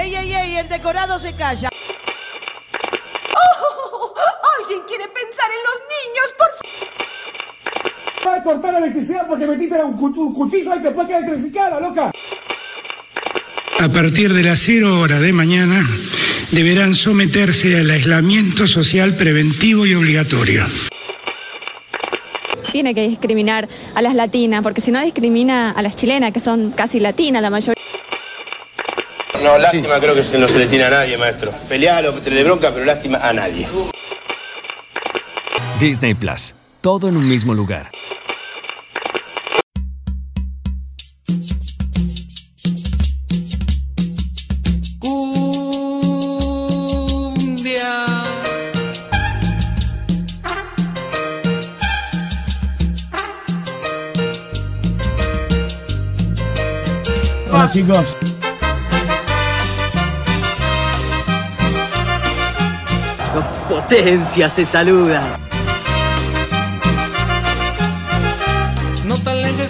¡Ey, ey, ey! El decorado se calla. ¡Oh! ¿Alguien quiere pensar en los niños, por favor? Va a cortar la electricidad porque metiste un cuchillo ahí que después queda electrificada, loca. A partir de las 0 horas de mañana deberán someterse al aislamiento social preventivo y obligatorio. Tiene que discriminar a las latinas, porque si no discrimina a las chilenas, que son casi latinas la mayoría. No, lástima creo que no se le tiene a nadie, maestro. Pelealo, le bronca, pero lástima a nadie. Disney Plus. Todo en un mismo lugar. Chicos. Potencia se saluda.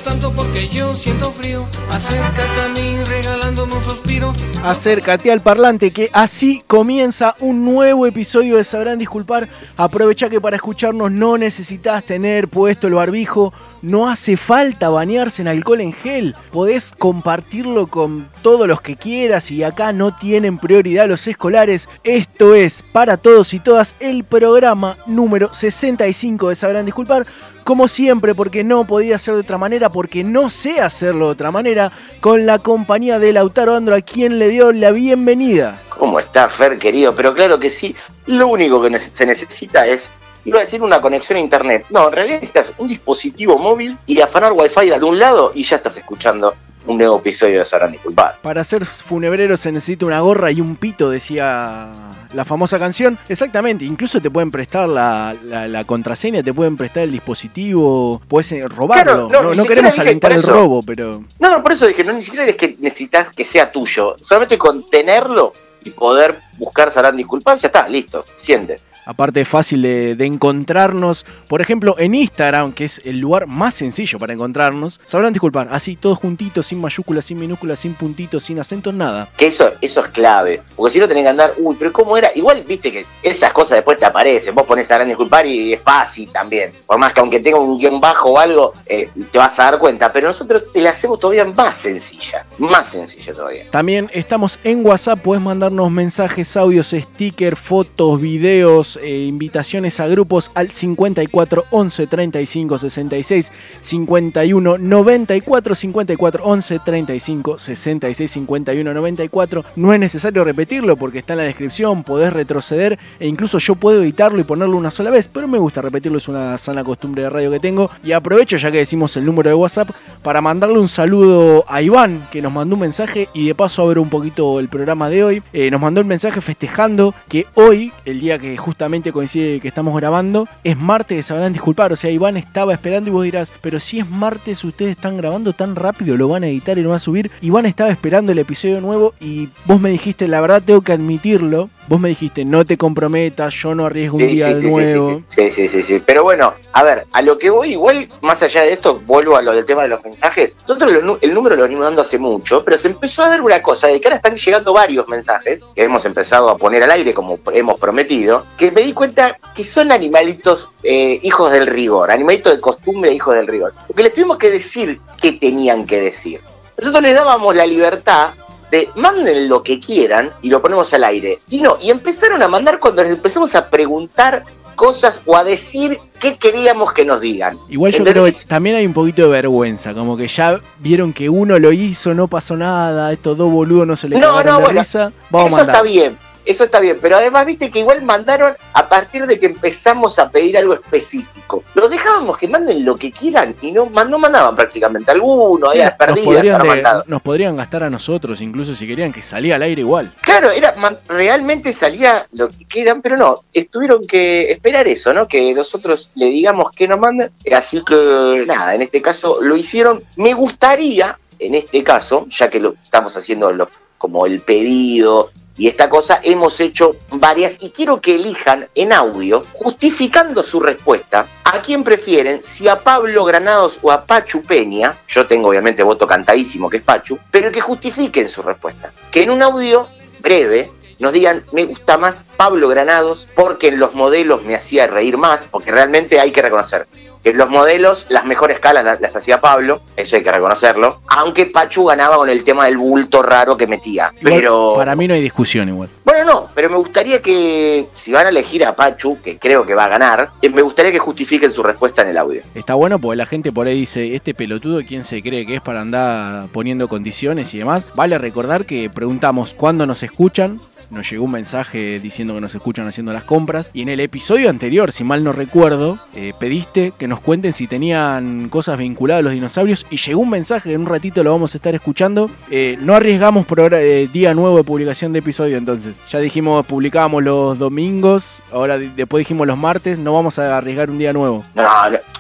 Tanto porque yo siento frío. Acércate a mí regalándome un suspiro. Acércate al parlante que así comienza un nuevo episodio de Sabrán Disculpar. Aprovecha que para escucharnos no necesitas tener puesto el barbijo, no hace falta bañarse en alcohol en gel. Podés compartirlo con todos los que quieras y acá no tienen prioridad los escolares. Esto es para todos y todas el programa número 65 de Sabrán Disculpar. Como siempre, porque no podía ser de otra manera, porque no sé hacerlo de otra manera, con la compañía de Lautaro Andro, a quien le dio la bienvenida. ¿Cómo está Fer, querido? Pero claro que sí, lo único que se necesita es, iba a decir una conexión a internet. No, en realidad necesitas un dispositivo móvil y afanar wifi de algún lado y ya estás escuchando un nuevo episodio de Disculpar. Para ser funebrero se necesita una gorra y un pito, decía la famosa canción. Exactamente, incluso te pueden prestar la, la- la contraseña, te pueden prestar el dispositivo, puedes eh, robarlo. Claro, no, queremos alentar el robo, pero... No, no, por eso dije, no ni siquiera es que necesitas que sea tuyo, solamente con tenerlo y poder buscar Disculpar, ya está, listo, siente. Aparte es fácil de, de encontrarnos, por ejemplo, en Instagram, que es el lugar más sencillo para encontrarnos. Sabrán disculpar, así, todos juntitos, sin mayúsculas, sin minúsculas, sin puntitos, sin acentos, nada. Que eso, eso es clave. Porque si no tenés que andar, uy, pero ¿cómo era? Igual viste que esas cosas después te aparecen. Vos pones a gran disculpar y es fácil también. Por más que aunque tenga un guion bajo o algo, eh, te vas a dar cuenta. Pero nosotros te la hacemos todavía más sencilla. Más sencilla todavía. También estamos en WhatsApp, puedes mandarnos mensajes, audios, stickers, fotos, videos, eh, invitaciones a grupos al 54 11 35 66 51 94 54 11 35 66 51 94. No es necesario repetirlo porque está en la descripción, podés retroceder e incluso yo puedo editarlo y ponerlo una sola vez, pero me gusta repetirlo, es una sana costumbre de radio que tengo. Y aprovecho ya que decimos el número de WhatsApp para mandarle un saludo a Iván que nos mandó un mensaje y de paso a ver un poquito el programa de hoy. Eh, nos mandó el mensaje festejando que hoy, el día que justamente coincide que estamos grabando, es martes, sabrán disculpar. O sea, Iván estaba esperando y vos dirás, pero si es martes, ustedes están grabando tan rápido, lo van a editar y lo van a subir. Iván estaba esperando el episodio nuevo y vos me dijiste, la verdad tengo que admitirlo. Vos me dijiste, no te comprometas, yo no arriesgo un Sí, día sí, sí, nuevo. sí, sí, sí, sí. Pero bueno, a ver, a lo que voy, igual, más allá de esto, vuelvo a lo del tema de los mensajes. Nosotros el número lo venimos dando hace mucho, pero se empezó a dar una cosa, de que ahora están llegando varios mensajes que hemos empezado a poner al aire, como hemos prometido, que me di cuenta que son animalitos eh, hijos del rigor, animalitos de costumbre, hijos del rigor. Porque les tuvimos que decir qué tenían que decir. Nosotros les dábamos la libertad de manden lo que quieran y lo ponemos al aire. Y no, y empezaron a mandar cuando les empezamos a preguntar cosas o a decir qué queríamos que nos digan. Igual yo ¿Entendés? creo que también hay un poquito de vergüenza, como que ya vieron que uno lo hizo, no pasó nada, estos dos boludos no se le No, no, de bueno, risa, vamos Eso a mandar. está bien, eso está bien, pero además viste que igual mandaron a partir de que empezamos a pedir algo específico. Los dejábamos que manden lo que quieran y no, no mandaban prácticamente alguno, Sí, ahí a las nos, perdidas, podrían de- nos podrían gastar a nosotros, incluso si querían que salía al aire igual. Claro, era realmente salía lo que quieran, pero no, estuvieron que esperar eso, ¿no? Que nosotros le digamos que nos mandan. Así que nada, en este caso lo hicieron. Me gustaría, en este caso, ya que lo estamos haciendo lo- como el pedido y esta cosa, hemos hecho varias y quiero que elijan en audio, justificando su respuesta, a quién prefieren, si a Pablo Granados o a Pachu Peña, yo tengo obviamente voto cantadísimo que es Pachu, pero que justifiquen su respuesta. Que en un audio breve, nos digan, me gusta más Pablo Granados porque en los modelos me hacía reír más, porque realmente hay que reconocer en los modelos las mejores calas las, las hacía Pablo, eso hay que reconocerlo, aunque Pachu ganaba con el tema del bulto raro que metía. Pero Para mí no hay discusión igual. bueno, no, pero me gustaría que si van a elegir a Pachu, que creo que va a ganar, eh, me gustaría que justifiquen su respuesta en el audio. Está bueno porque la gente por ahí dice, este pelotudo, ¿quién se cree que es para andar poniendo condiciones y demás? Vale recordar que preguntamos cuándo nos escuchan. Nos llegó un mensaje diciendo que nos escuchan haciendo las compras. Y en el episodio anterior, si mal no recuerdo, eh, pediste que nos cuenten si tenían cosas vinculadas a los dinosaurios. Y llegó un mensaje, en un ratito lo vamos a estar escuchando. Eh, no arriesgamos por eh, día nuevo de publicación de episodio entonces. Ya dijimos, publicábamos los domingos. Ahora después dijimos los martes. No vamos a arriesgar un día nuevo. No,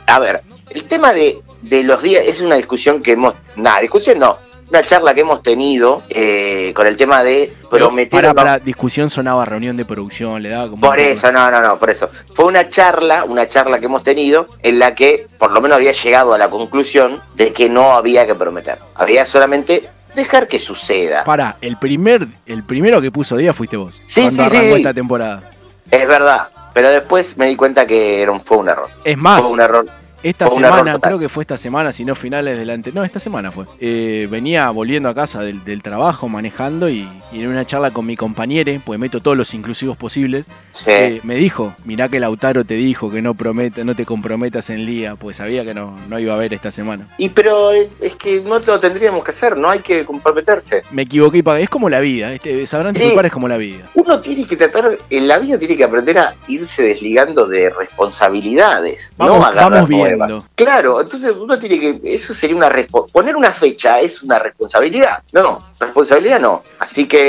a ver, el tema de, de los días es una discusión que hemos. Nada, discusión no. Una charla que hemos tenido eh, con el tema de prometer. Para, para, discusión sonaba reunión de producción, le daba como... Por eso, no, no, no, por eso. Fue una charla, una charla que hemos tenido en la que por lo menos había llegado a la conclusión de que no había que prometer. Había solamente dejar que suceda. Para, el primer, el primero que puso día fuiste vos. Sí, cuando sí, arrancó sí. esta temporada. Es verdad, pero después me di cuenta que era un- fue un error. Es más, Fue un error. Esta fue semana, creo que fue esta semana, si no finales delante. No, esta semana fue. Eh, venía volviendo a casa del, del trabajo, manejando y, y en una charla con mi compañere, pues meto todos los inclusivos posibles, Sí. eh, me dijo, mirá que Lautaro te dijo que no prometa, no te comprometas en Lía, pues sabía que no, no iba a haber esta semana. Y pero es que no lo tendríamos que hacer, no hay que comprometerse. Me equivoqué y pagué. Es como la vida, este, sabrán Sí. disculpar, es como la vida. Uno tiene que tratar, en la vida tiene que aprender a irse desligando de responsabilidades, Vamos- no agarrar vamos nuevas. viendo. Claro, entonces uno tiene que, eso sería una poner una fecha es una responsabilidad. No, responsabilidad no. Así que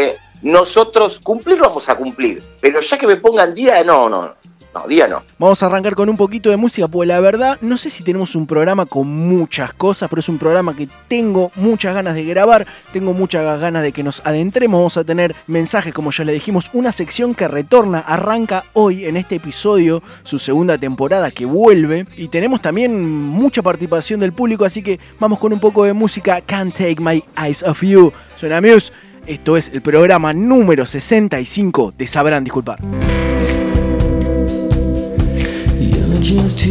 nosotros cumplir vamos a cumplir, pero ya que me pongan día, no, no, no, día no. Vamos a arrancar con un poquito de música, pues la verdad, no sé si tenemos un programa con muchas cosas, pero es un programa que tengo muchas ganas de grabar, tengo muchas ganas de que nos adentremos, vamos a tener mensajes, como ya le dijimos, una sección que retorna, arranca hoy en este episodio, su segunda temporada que vuelve, y tenemos también mucha participación del público, así que vamos con un poco de música, Can't Take My Eyes Off You, suena Muse, esto es el programa número 65 de Sabrán Disculpar. You're just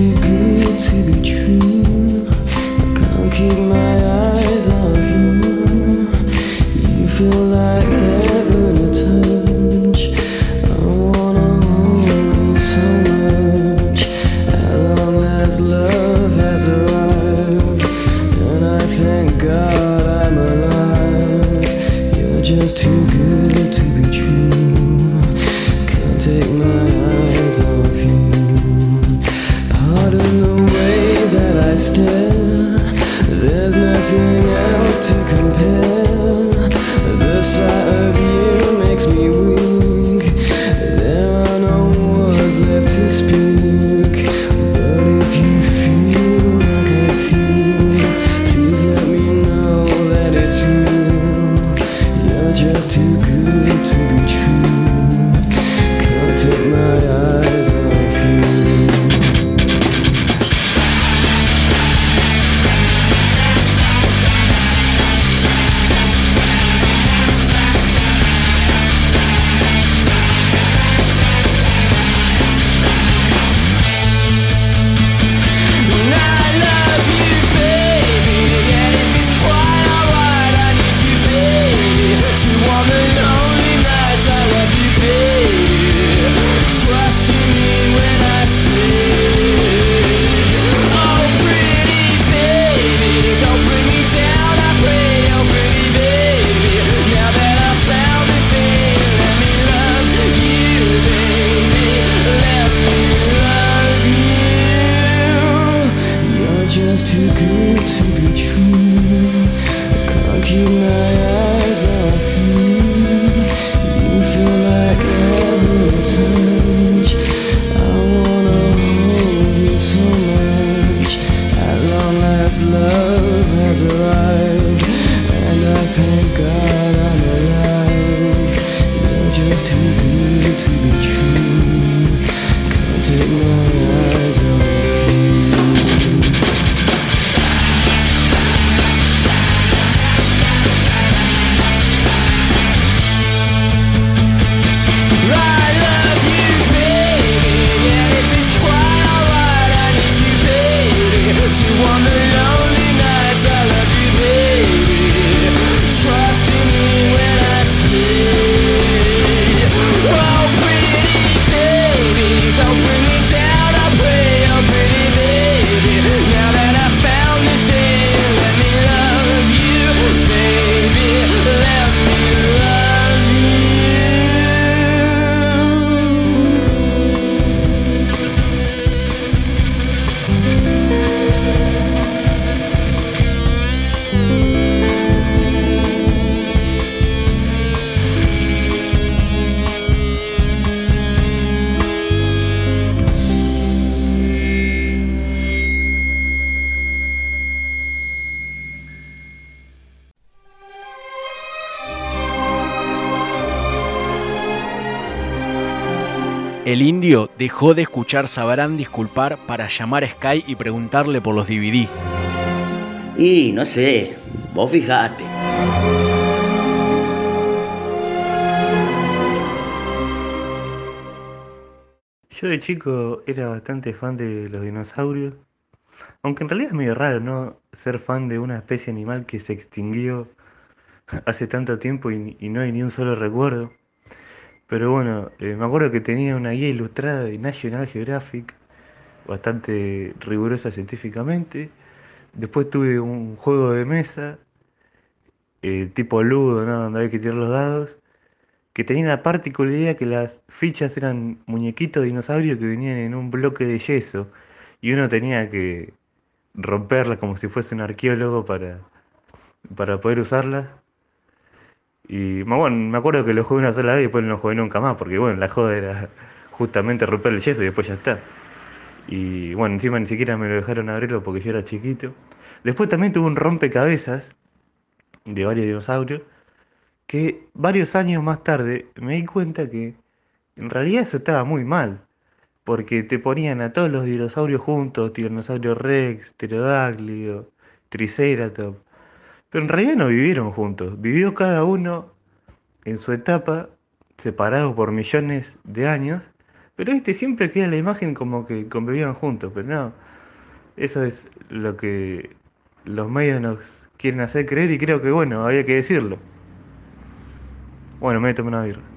feels too good. Dejó de escuchar Sabrán Disculpar para llamar a Sky y preguntarle por los DVD. Y no sé, vos fijate. Yo de chico era bastante fan de los dinosaurios. Aunque en realidad es medio raro, ¿no? Ser fan de una especie animal que se extinguió hace tanto tiempo y, y no hay ni un solo recuerdo. Pero bueno, eh, me acuerdo que tenía una guía ilustrada de National Geographic, bastante rigurosa científicamente. Después tuve un juego de mesa, eh, tipo ludo, ¿no? Donde había que tirar los dados, que tenía la particularidad que las fichas eran muñequitos dinosaurios que venían en un bloque de yeso y uno tenía que romperlas como si fuese un arqueólogo para, para poder usarlas. Y bueno, me acuerdo que lo jugué una sola vez y después no lo jugué nunca más, porque bueno, la joda era justamente romper el yeso y después ya está. Y bueno, encima ni siquiera me lo dejaron abrirlo porque yo era chiquito. Después también tuve un rompecabezas de varios dinosaurios, que varios años más tarde me di cuenta que en realidad eso estaba muy mal, porque te ponían a todos los dinosaurios juntos, Tiranosaurio Rex, Pterodáctilo, Triceratops, pero en realidad no vivieron juntos, vivió cada uno en su etapa, separados por millones de años, pero este siempre queda la imagen como que convivían juntos, pero no, eso es lo que los medios nos quieren hacer creer y creo que bueno, había que decirlo. Bueno, me tomé una birra.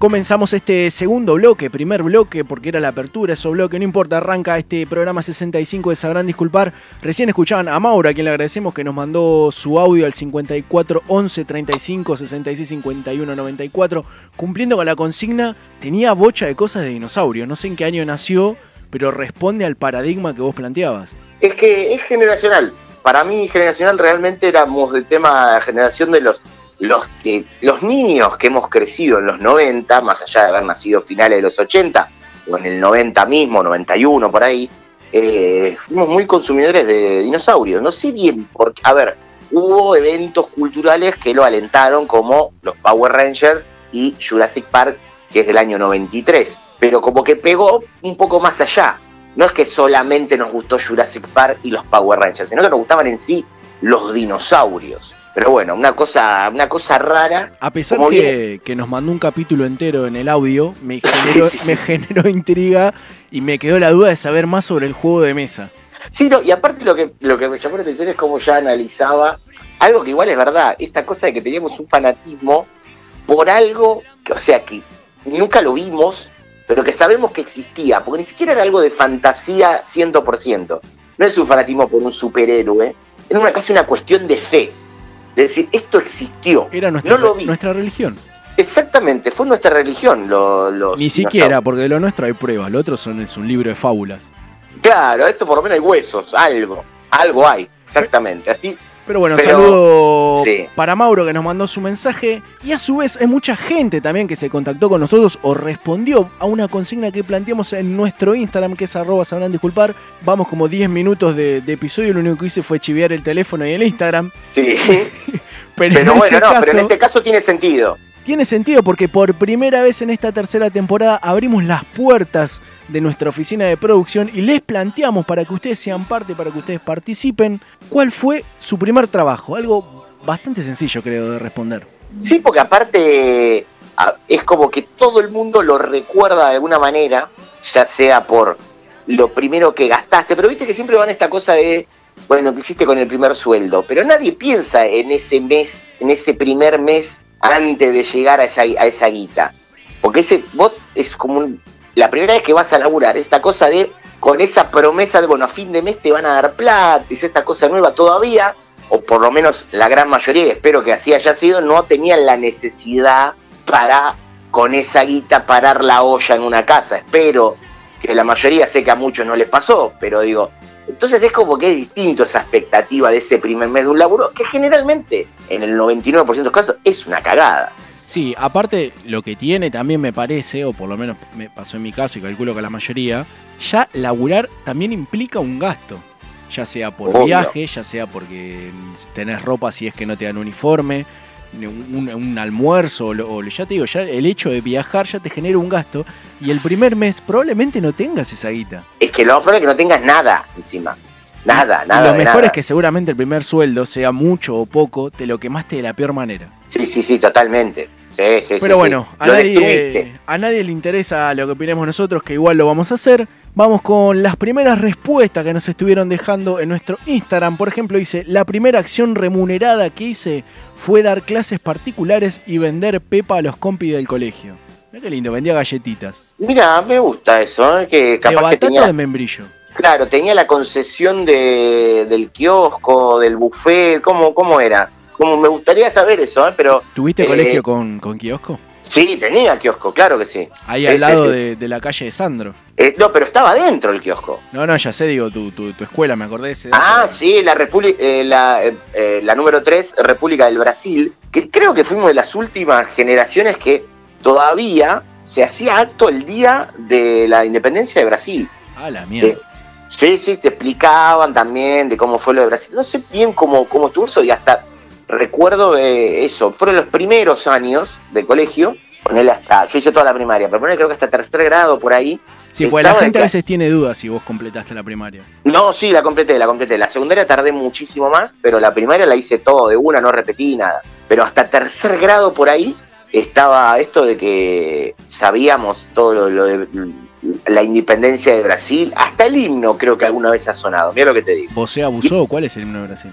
Comenzamos este segundo bloque, primer bloque, porque era la apertura, eso bloque, no importa, arranca este programa 65 de Sabrán Disculpar. Recién escuchaban a Maura, a quien le agradecemos que nos mandó su audio al 54 11 35 66 51 94, cumpliendo con la consigna, tenía bocha de cosas de dinosaurio, no sé en qué año nació, pero responde al paradigma que vos planteabas. Es que es generacional. Para mí, generacional realmente éramos del tema de generación de los, los, que, los niños que hemos crecido en los 90, más allá de haber nacido finales de los 80, o en el 90 mismo, 91 por ahí, eh, fuimos muy consumidores de dinosaurios. No sé bien, porque, a ver, hubo eventos culturales que lo alentaron, como los Power Rangers y Jurassic Park, que es del año 93, pero como que pegó un poco más allá. No es que solamente nos gustó Jurassic Park y los Power Rangers, sino que nos gustaban en sí los dinosaurios. Pero bueno, una cosa, una cosa rara. A pesar que, que nos mandó un capítulo entero en el audio, me generó, Sí, sí, sí. me generó intriga y me quedó la duda de saber más sobre el juego de mesa. Sí, no, y aparte lo que, lo que me llamó la atención es cómo ya analizaba algo que igual es verdad, esta cosa de que teníamos un fanatismo por algo que, o sea, que nunca lo vimos, pero que sabemos que existía, porque ni siquiera era algo de fantasía 100%. No es un fanatismo por un superhéroe, era una, casi una cuestión de fe. De decir, esto existió. Era nuestra, no lo vi. nuestra religión. Exactamente, fue nuestra religión. lo- los Ni siquiera, porque de lo nuestro hay pruebas, lo otro son, es un libro de fábulas. Claro, esto por lo menos hay huesos, algo. Algo hay, exactamente. Así Pero bueno, Pero- saludo sí. para Mauro que nos mandó su mensaje y a su vez hay mucha gente también que se contactó con nosotros o respondió a una consigna que planteamos en nuestro Instagram que es arroba sabrán disculpar. Vamos como 10 minutos de, de episodio, lo único que hice fue chiviar el teléfono y el Instagram. Sí. Pero, Pero en bueno, este no, caso, pero en este caso tiene sentido. Tiene sentido porque por primera vez en esta tercera temporada abrimos las puertas de nuestra oficina de producción y les planteamos para que ustedes sean parte, para que ustedes participen, cuál fue su primer trabajo. Algo bastante sencillo creo de responder. Sí, porque aparte es como que todo el mundo lo recuerda de alguna manera, ya sea por lo primero que gastaste, pero viste que siempre van esta cosa de, bueno, que hiciste con el primer sueldo, pero nadie piensa en ese mes, en ese primer mes antes de llegar a esa, guita. Porque ese vos es como la primera vez que vas a laburar, esta cosa de con esa promesa de, bueno, a fin de mes te van a dar plata, es esta cosa nueva todavía, o por lo menos la gran mayoría, y espero que así haya sido, no tenían la necesidad para con esa guita parar la olla en una casa. Espero que la mayoría, sé que a muchos no les pasó, pero digo, entonces es como que es distinto esa expectativa de ese primer mes de un laburo, que generalmente, en el 99% de los casos, es una cagada. Sí, aparte lo que tiene también me parece, o por lo menos me pasó en mi caso y calculo que la mayoría, ya laburar también implica un gasto. ya sea por Obvio. viaje, ya sea porque tenés ropa si es que no te dan uniforme, un, almuerzo, o, lo- ya te digo, ya el hecho de viajar ya te genera un gasto y el primer mes probablemente no tengas esa guita. Es que lo más probable es que no tengas nada encima. Nada, Y nada. lo de mejor nada. es que seguramente el primer sueldo, sea mucho o poco, te lo quemaste de la peor manera. Sí, sí, sí, totalmente. Sí, sí, sí, Pero sí. bueno, a Lo nadie, a nadie le interesa lo que opinemos nosotros, que igual lo vamos a hacer. Vamos con las primeras respuestas que nos estuvieron dejando en nuestro Instagram. Por ejemplo, dice, la primera acción remunerada que hice fue dar clases particulares y vender pepa a los compis del colegio. Mira qué lindo, vendía galletitas. Mira, me gusta eso, ¿eh? que ¿De capaz que batata tenía... de membrillo? Claro, tenía la concesión de, del kiosco, del buffet, ¿cómo, cómo era? Como me gustaría saber eso, ¿eh? pero... ¿Tuviste eh, colegio con, con kiosco? Sí, tenía kiosco, claro que sí. Ahí al lado. De, de la calle de Sandro. Eh, no, pero estaba dentro el kiosco. No, no, ya sé, digo, tu, tu, tu escuela, me acordé de ese Ah, sí, la, República, eh, la, eh, eh, la número 3, República del Brasil, que creo que fuimos de las últimas generaciones que todavía se hacía acto el día de la independencia de Brasil. Ah, la mierda. Sí, sí, te explicaban también de cómo fue lo de Brasil. No sé bien cómo, cómo estuvo eso y hasta recuerdo de eso. Fueron los primeros años de colegio, ponele hasta, yo hice toda la primaria, pero ponele creo que hasta tercer grado por ahí. Sí, porque la gente a veces tiene dudas si vos completaste la primaria. No, sí, la completé, la completé. La secundaria tardé muchísimo más, pero la primaria la hice todo de una, no repetí nada. Pero hasta tercer grado por ahí estaba esto de que sabíamos todo lo, lo de la independencia de Brasil. Hasta el himno creo que alguna vez ha sonado. Mira lo que te digo. ¿Vos se abusó? ¿Cuál es el himno de Brasil?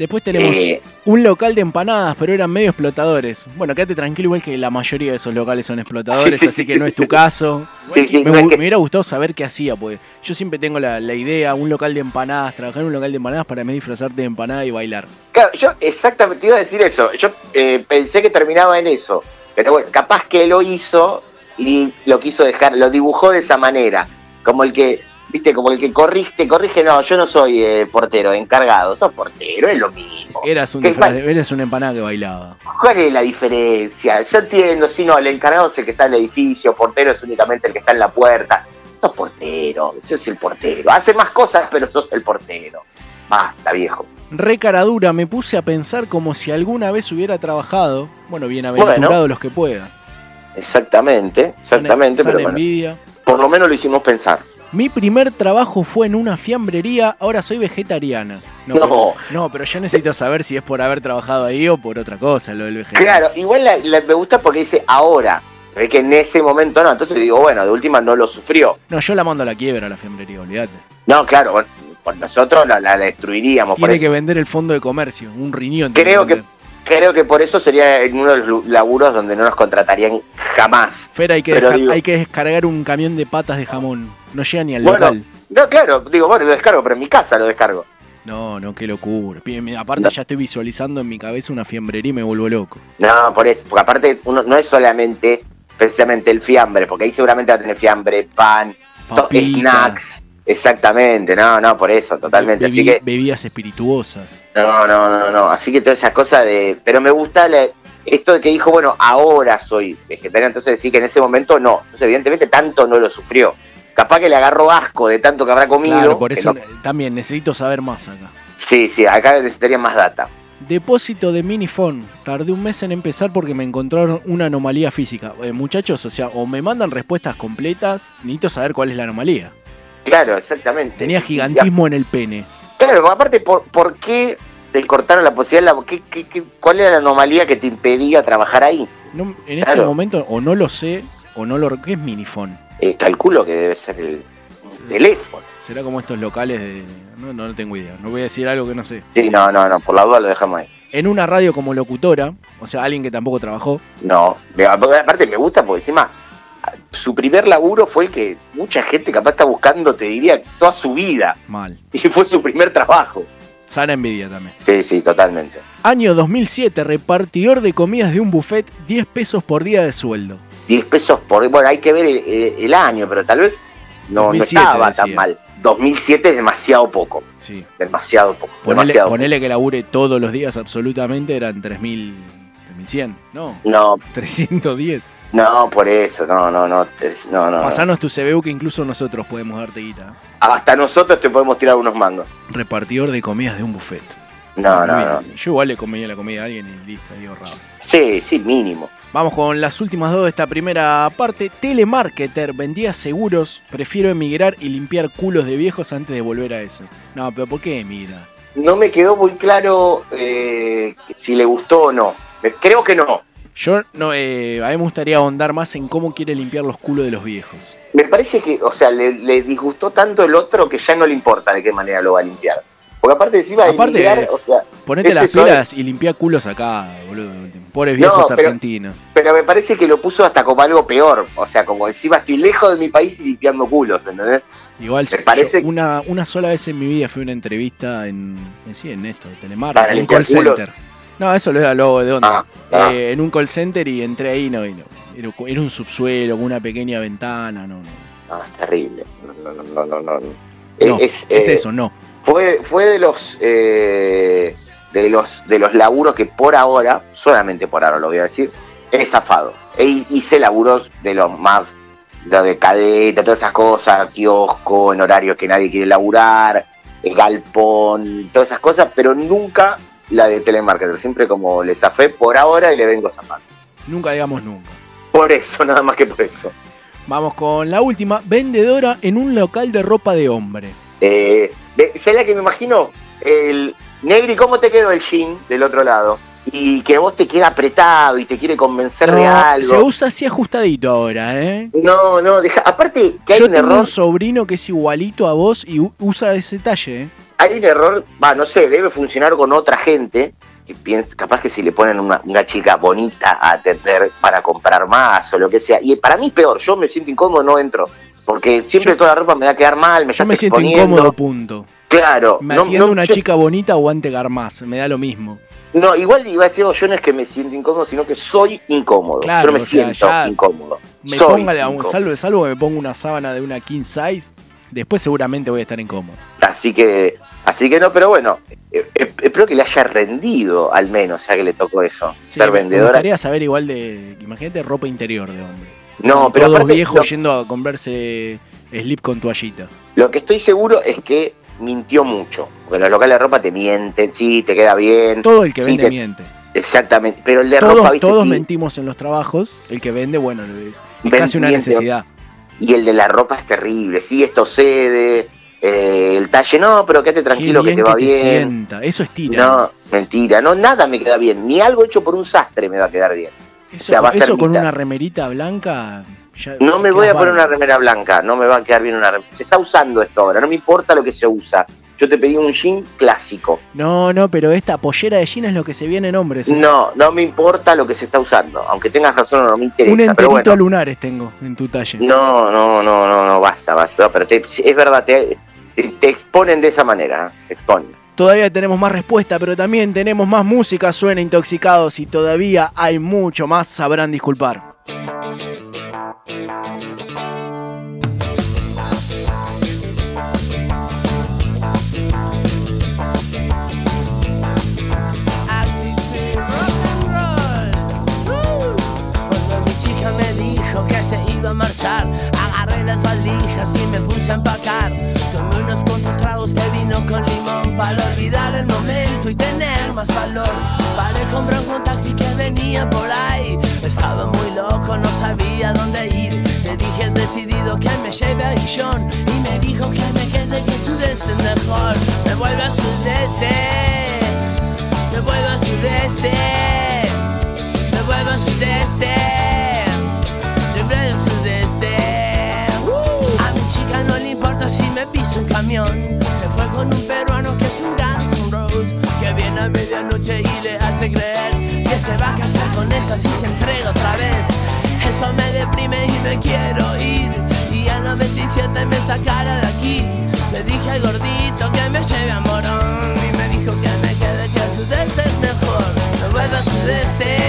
Después tenemos Eh. un local de empanadas, pero eran medio explotadores. Bueno, quédate tranquilo, igual que la mayoría de esos locales son explotadores, Sí, sí, así sí, que no es tu caso. Sí, me, no es hu- que- me hubiera gustado saber qué hacía, pues yo siempre tengo la, la idea, un local de empanadas, trabajar en un local de empanadas para mí disfrazarte de empanada y bailar. Claro, yo exactamente te iba a decir eso. Yo eh, pensé que terminaba en eso. Pero bueno, capaz que lo hizo y lo quiso dejar, lo dibujó de esa manera. Como el que, viste, como el que corrige, corrige, no, yo no soy eh, portero, encargado, sos portero, es lo mismo. Eras, un eras una empanada que bailaba. ¿Cuál es la diferencia? Yo entiendo, si no, el encargado es el que está en el edificio, portero es únicamente el que está en la puerta. Sos portero, sos el portero. Hace más cosas, pero sos el portero. Basta, viejo. Re cara dura, me puse a pensar como si alguna vez hubiera trabajado. Bueno, bienaventurado Bueno. los que puedan. Exactamente, exactamente, pero bueno, envidia. por lo menos lo hicimos pensar. Mi primer trabajo fue en una fiambrería, ahora soy vegetariana. No. pero, no, pero yo necesito saber si es por haber trabajado ahí o por otra cosa, lo del vegetariano. Claro, igual la- la- me gusta porque dice ahora. Ve que en ese momento no, entonces digo, bueno, de última no lo sufrió. No, yo la mando a la quiebra a la fiambrería, olvídate. No, claro, por nosotros la, la destruiríamos. Tiene que vender el fondo de comercio, un riñón. Creo que. Creo que por eso sería en uno de los laburos donde no nos contratarían jamás. Fer, hay que, Pero digo- hay que descargar un camión de patas de jamón. No llega ni al Bueno, local. no, claro, digo, bueno, lo descargo, pero en mi casa lo descargo. No, no, qué locura. Aparte ya estoy visualizando en mi cabeza una fiambrería y me vuelvo loco. No, por eso, porque aparte uno no es solamente precisamente el fiambre, porque ahí seguramente va a tener fiambre, pan, snacks. Exactamente, no, no, por eso, totalmente. Así Bebi- que, Bebidas espirituosas. no, no, no, no. Así que toda esa cosa de. Pero me gusta la- esto de que dijo, bueno, ahora soy vegetariano, entonces decir que en ese momento no. Entonces, evidentemente, tanto no lo sufrió. Capaz que le agarró asco de tanto que habrá comido. Claro, por eso no- también necesito saber más acá. Sí, sí, acá necesitaría más data. Depósito de minifone. Tardé un mes en empezar porque me encontraron una anomalía física. Eh, muchachos, o sea, o me mandan respuestas completas, necesito saber cuál es la anomalía. Claro, exactamente. Tenía gigantismo en el pene. Claro, aparte, ¿por, por qué te cortaron la posibilidad? la- qué- qué- qué- ¿Cuál era la anomalía que te impedía trabajar ahí? No, en este momento o no lo sé o no lo... ¿Qué es minifone? Eh, calculo que debe ser el teléfono. Será como estos locales de... No, no, no tengo idea. No voy a decir algo que no sé. Sí, no, no, no, por la duda lo dejamos ahí. En una radio como locutora, o sea, alguien que tampoco trabajó. No, aparte me gusta porque encima su primer laburo fue el que mucha gente capaz está buscando, te diría, toda su vida. Mal. Y fue su primer trabajo. Sana envidia también. Sí, sí, totalmente. Año 2007, repartidor de comidas de un buffet, 10 pesos por día de sueldo. 10 pesos por. Bueno, hay que ver el, año, pero tal vez no, no 2007 estaba tan mal. 2007 es demasiado poco. Sí. Demasiado poco. Ponele, demasiado ponele que labure todos los días absolutamente, eran 3.000, 3.100, no. No, 310. No, por eso, no, no, no. es- no, no, no. Pasanos tu CBU que incluso nosotros podemos darte guita. Hasta nosotros te podemos tirar unos mangos. Repartidor de comidas de un buffet. No, no, no. Yo igual le comía la comida a alguien y listo, ahí ahorrado. Sí, sí, mínimo. Vamos con las últimas dos de esta primera parte. Telemarketer vendía seguros. Prefiero emigrar y limpiar culos de viejos antes de volver a eso. No, pero ¿por qué emigra? No me quedó muy claro eh, si le gustó o no. Creo que no. Yo no, eh, a mí me gustaría ahondar más en cómo quiere limpiar los culos de los viejos. Me parece que, o sea, le, le disgustó tanto el otro que ya no le importa de qué manera lo va a limpiar. Porque aparte de si va a Aparte, emigrar, o sea, Ponete las eso, pilas y limpia culos acá, boludo. Pobres No, viejos pero- argentinos. pero me parece que lo puso hasta como algo peor. O sea, como encima estoy lejos de mi país y limpiando culos, ¿entendés? Igual Me parece- una, una sola vez en mi vida fui a una entrevista en, en sí, en esto, Telemar, Para en un call culos. center. No, eso lo lo de onda. Ah, ah. Eh, en un call center y entré ahí, no, y no. Era, era un subsuelo con una pequeña ventana, no, no. Ah, es terrible. No, no, no, no, no. no. Eh, es, eh, eso, no. Fue, fue de los eh, de los de los laburos que por ahora, solamente por ahora lo voy a decir, he zafado. E hice laburos de los más lo de cadeta, todas esas cosas, kiosco, en horarios que nadie quiere laburar, galpón, todas esas cosas, pero nunca la de telemarketer, siempre como le zafé por ahora y le vengo zafando. Nunca digamos nunca. Por eso, nada más que por eso. Vamos con la última. Vendedora en un local de ropa de hombre. Eh, de- ¿Sabes la que me imagino? El Negri, ¿cómo te quedó el jean del otro lado? Y que a vos te queda apretado y te quiere convencer de algo. se usa así ajustadito ahora, ¿eh? No, no, deja. Aparte que hay Yo un tengo error. un sobrino que es igualito a vos y usa ese talle, ¿eh? Hay un error, va, no sé, debe funcionar con otra gente. Que piensa, capaz que si le ponen una, una chica bonita a atender para comprar más o lo que sea. Y para mí peor, yo me siento incómodo, no entro. Porque siempre toda la ropa me va a quedar mal, me Yo me siento exponiendo. incómodo, punto. Claro, Me no, no, una yo- chica bonita o ante más, me da lo mismo. No, igual iba a decir, yo no es que me siento incómodo, sino que soy incómodo. Claro, yo no me o sea, siento incómodo. Me soy ponga, aun incómodo. salvo, salvo que me ponga una sábana de una king size, después seguramente voy a estar incómodo. Así que, así que no, pero bueno, eh, eh, espero que le haya rendido al menos, ya que le tocó eso, Sí, ser me- Me vendedora. gustaría saber igual de, imagínate ropa interior de hombre. No, pero Todos aparte, viejos yendo a comprarse slip con toallita. Lo que estoy seguro es que mintió mucho. Porque en los locales de ropa te mienten, sí, te queda bien. Todo el que sí, vende te- miente. Exactamente, pero el de Todos, ropa, viste, todos mentimos en los trabajos, el que vende, bueno, es, casi una necesidad. Y el de la ropa es terrible. Sí, esto cede, eh, el talle no, pero quédate tranquilo que te va te bien. sienta, eso es tira. No, mentira, no, nada me queda bien. Ni algo hecho por un sastre me va a quedar bien. eso o sea, va a ser eso con mitad. una remerita blanca. ya No me voy a poner una remera blanca, no me va a quedar bien una remera. Se está usando esto ahora, no me importa lo que se usa. Yo te pedí un jean clásico. No, no, pero esta pollera de jean es lo que se viene en hombres. ¿eh? No, no me importa lo que se está usando. Aunque tengas razón, no me interesa. Un pero enterito bueno. lunares tengo en tu talle. No, no, no, no, no, basta, basta. No, pero te- es verdad, te, te- te exponen de esa manera, ¿eh? te exponen. Todavía tenemos más respuesta, pero también tenemos más música. Suena intoxicados y todavía hay mucho más. Sabrán disculpar. Agarré las valijas y me puse a empacar. Tomé unos cuantos tragos de vino con limón para olvidar el momento y tener más valor. Paré, compré un taxi que venía por ahí. Estaba muy loco, no sabía dónde ir. Le dije decidido que me lleve a Guillón y me dijo que me quede que sudeste mejor. Me vuelve a sudeste, me vuelve a sudeste. Me vuelvo al sudeste casi me piso un camión. Se fue con un peruano que es un Guns N' Rose, que viene a medianoche y le hace creer que se va a casar con ella si se entrega otra vez. Eso me deprime y me quiero ir. Y a los 27 me sacara de aquí. Le dije al gordito que me lleve a Morón y me dijo que me quede que a sudeste es mejor. No vuelva a.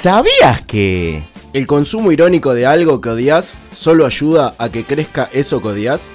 ¿Sabías que el consumo irónico de algo que odias solo ayuda a que crezca eso que odias?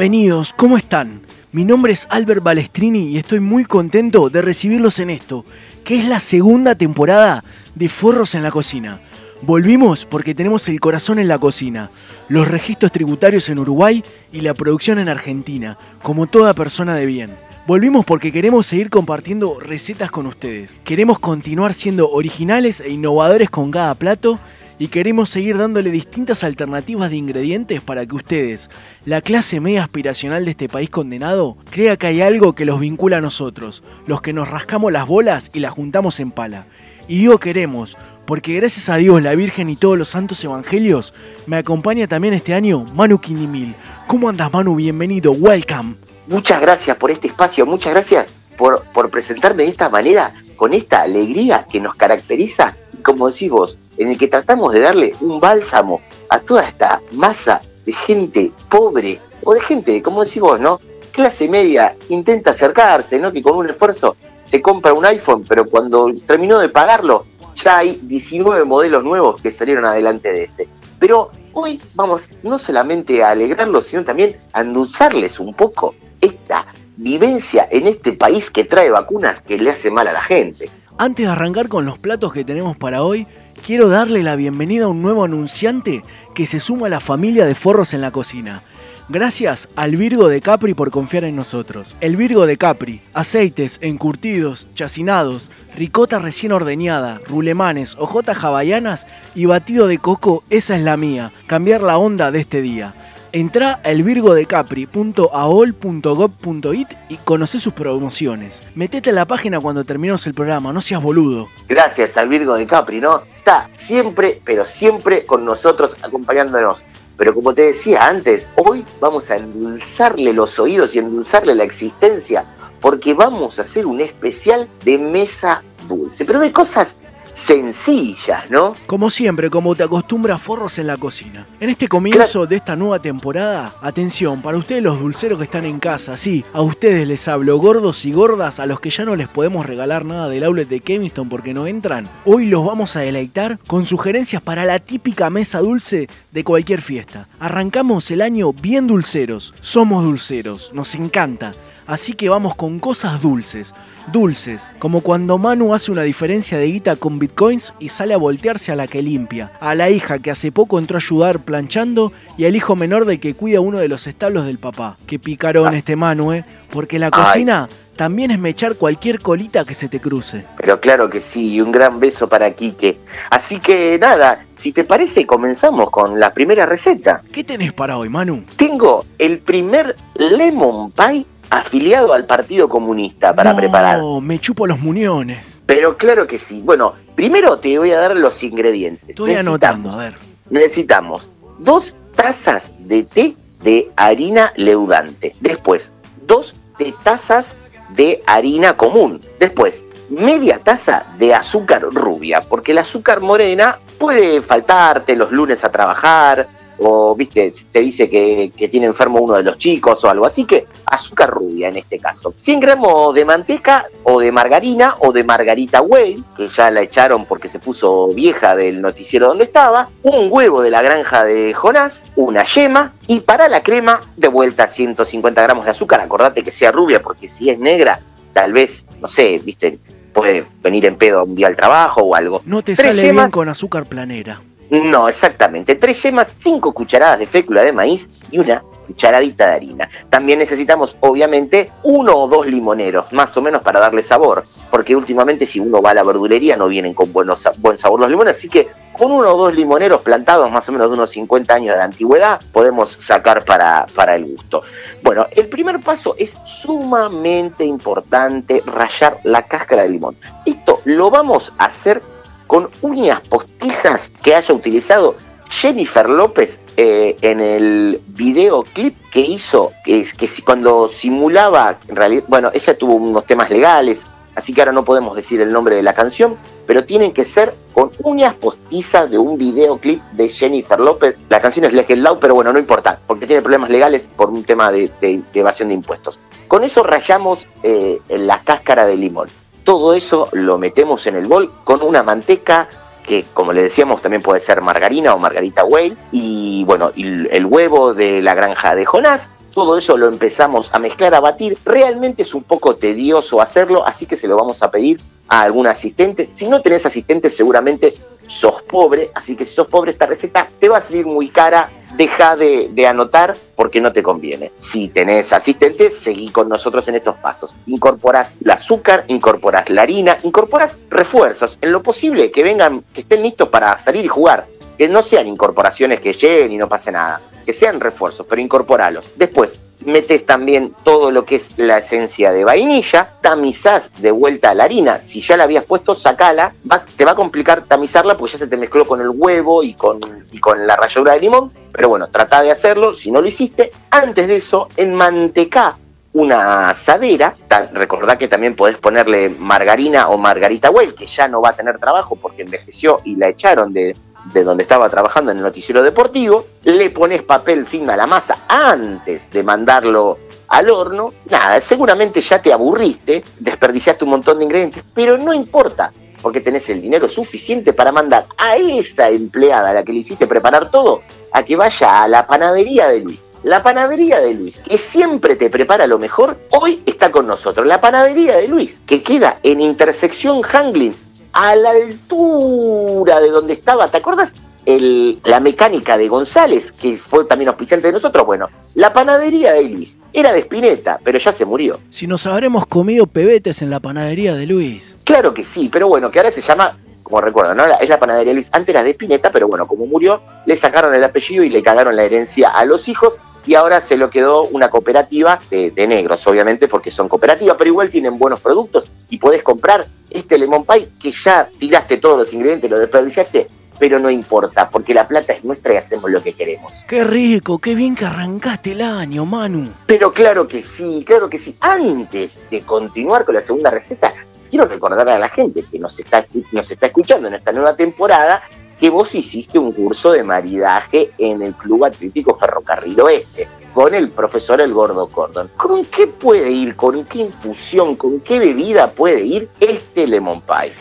Bienvenidos, ¿cómo están? Mi nombre es Albert Balestrini y estoy muy contento de recibirlos en esto, que es la segunda temporada de Forros en la Cocina. Volvimos porque tenemos el corazón en la cocina, los registros tributarios en Uruguay y la producción en Argentina, como toda persona de bien. Volvimos porque queremos seguir compartiendo recetas con ustedes. Queremos continuar siendo originales e innovadores con cada plato y queremos seguir dándole distintas alternativas de ingredientes para que ustedes, la clase media aspiracional de este país condenado, crea que hay algo que los vincula a nosotros, los que nos rascamos las bolas y las juntamos en pala. Y digo queremos, porque gracias a Dios, la Virgen y todos los santos evangelios, me acompaña también este año Manu Quinimil. ¿Cómo andas Manu? Bienvenido, welcome. Muchas gracias por este espacio, muchas gracias por, por presentarme de esta manera, con esta alegría que nos caracteriza, como decís vos, en el que tratamos de darle un bálsamo a toda esta masa de gente pobre, o de gente, como decís vos, ¿no? Clase media intenta acercarse, ¿no? Que con un esfuerzo se compra un iPhone, pero cuando terminó de pagarlo, ya hay 19 modelos nuevos que salieron adelante de ese. Pero hoy vamos no solamente a alegrarlos, sino también a endulzarles un poco esta vivencia en este país que trae vacunas que le hace mal a la gente. Antes de arrancar con los platos que tenemos para hoy, quiero darle la bienvenida a un nuevo anunciante que se suma a la familia de Forros en la Cocina. Gracias al Virgo de Capri por confiar en nosotros. El Virgo de Capri, aceites, encurtidos, chacinados, ricota recién ordeñada, rulemanes, hojotas hawaianas y batido de coco, esa es la mía. Cambiar la onda de este día. Entra a elvirgodecapri.aol.gov.it y conoce sus promociones. Metete a la página cuando terminemos el programa, no seas boludo. Gracias al Virgo de Capri, ¿no? Está siempre, pero siempre con nosotros acompañándonos. Pero como te decía antes, hoy vamos a endulzarle los oídos y endulzarle la existencia porque vamos a hacer un especial de mesa dulce, pero de cosas sencillas, ¿no? Como siempre, como te acostumbra Forros en la cocina. En este comienzo de esta nueva temporada, atención, para ustedes los dulceros que están en casa, sí, a ustedes les hablo, gordos y gordas, a los que ya no les podemos regalar nada del outlet de Kemiston porque no entran, hoy los vamos a deleitar con sugerencias para la típica mesa dulce de cualquier fiesta. Arrancamos el año bien dulceros, somos dulceros, nos encanta. Así que vamos con cosas dulces. Dulces, como cuando Manu hace una diferencia de guita con bitcoins y sale a voltearse a la que limpia, a la hija que hace poco entró a ayudar planchando y al hijo menor de que cuida uno de los establos del papá. Qué picarón este Manu, ¿eh? Porque la cocina también es mechar cualquier colita que se te cruce. Pero claro que sí, y un gran beso para Quique. Así que nada, si te parece, comenzamos con la primera receta. ¿Qué tenés para hoy, Manu? Tengo el primer lemon pie afiliado al Partido Comunista para no, preparar. me chupo los muñones. Pero claro que sí. Bueno, primero te voy a dar los ingredientes. Estoy anotando, a ver. Necesitamos dos tazas de té de harina leudante. Después, dos de tazas de harina común. Después, media taza de azúcar rubia, porque el azúcar morena puede faltarte los lunes a trabajar, o viste, te dice que, que, tiene enfermo uno de los chicos o algo. Así que azúcar rubia en este caso. 100 gramos de manteca o de margarina o de margarita Whey, que ya la echaron porque se puso vieja del noticiero donde estaba. Un huevo de la granja de Jonás, una yema y para la crema de vuelta 150 gramos de azúcar. Acordate que sea rubia porque si es negra, tal vez, no sé, viste, puede venir en pedo un día al trabajo o algo. No te Tres sale yemas, bien con azúcar planera. No, exactamente. Tres yemas, cinco cucharadas de fécula de maíz y una cucharadita de harina. También necesitamos, obviamente, uno o dos limoneros, más o menos para darle sabor, porque últimamente si uno va a la verdulería no vienen con buenos, buen sabor los limones, así que con uno o dos limoneros plantados más o menos de unos 50 años de antigüedad podemos sacar para, para el gusto. Bueno, el primer paso es sumamente importante rayar la cáscara de limón. Esto lo vamos a hacer con uñas postizas que haya utilizado Jennifer López eh, en el videoclip que hizo, que, es- que cuando simulaba, en realidad, bueno, ella tuvo unos temas legales, así que ahora no podemos decir el nombre de la canción, pero tienen que ser con uñas postizas de un videoclip de Jennifer López. La canción es Get Loud, pero bueno, no importa, porque tiene problemas legales por un tema de evasión de impuestos. Con eso rayamos eh, la cáscara de limón. Todo eso lo metemos en el bol con una manteca que, como le decíamos, también puede ser margarina o margarita whale, y bueno, el huevo de la granja de Jonás. Todo eso lo empezamos a mezclar, a batir. Realmente es un poco tedioso hacerlo, así que se lo vamos a pedir a algún asistente. Si no tenés asistente, seguramente sos pobre, así que si sos pobre, esta receta te va a salir muy cara. Deja de, anotar porque no te conviene. Si tenés asistente, seguí con nosotros en estos pasos. Incorporás el azúcar, incorporás la harina, incorporás refuerzos. En lo posible que vengan, que estén listos para salir y jugar. Que no sean incorporaciones que lleguen y no pase nada. Que sean refuerzos, pero incorporalos. Después, metes también todo lo que es la esencia de vainilla, tamizás de vuelta la harina. Si ya la habías puesto, sacala. Te va a complicar tamizarla porque ya se te mezcló con el huevo y con, y con la ralladura de limón. Pero bueno, trata de hacerlo. Si no lo hiciste, antes de eso, enmantecá una asadera. Recordá que también podés ponerle margarina o margarita Well, que ya no va a tener trabajo porque envejeció y la echaron de, de donde estaba trabajando en el noticiero deportivo. Le pones papel film a la masa antes de mandarlo al horno. Nada, seguramente ya te aburriste, desperdiciaste un montón de ingredientes, pero no importa. Porque tenés el dinero suficiente para mandar a esa empleada a la que le hiciste preparar todo a que vaya a la panadería de Luis. La panadería de Luis, que siempre te prepara lo mejor, hoy está con nosotros. La panadería de Luis, que queda en intersección Hanglin, a la altura de donde estaba, ¿te acuerdas? El- la mecánica de González, que fue también auspiciante de nosotros. Bueno, la panadería de Luis era de Spinetta, pero ya se murió. Si nos habremos comido pebetes en la panadería de Luis. Claro que sí, pero bueno, que ahora se llama, como recuerdo, ¿no? Es la panadería Luis. Antes era de Spinetta, pero bueno, como murió, le sacaron el apellido y le cagaron la herencia a los hijos. Y ahora se lo quedó una cooperativa de, de negros, obviamente, porque son cooperativas, pero igual tienen buenos productos y podés comprar este lemon pie que ya tiraste todos los ingredientes, lo desperdiciaste, pero no importa, porque la plata es nuestra y hacemos lo que queremos. Qué rico, qué bien que arrancaste el año, Manu. Pero claro que sí, claro que sí. Antes de continuar con la segunda receta, quiero recordar a la gente que nos está, nos está escuchando en esta nueva temporada que vos hiciste un curso de maridaje en el Club Atlético Ferrocarril Oeste con el profesor El Gordo Cordon. ¿Con qué puede ir? ¿Con qué infusión? ¿Con qué bebida puede ir este lemon pie?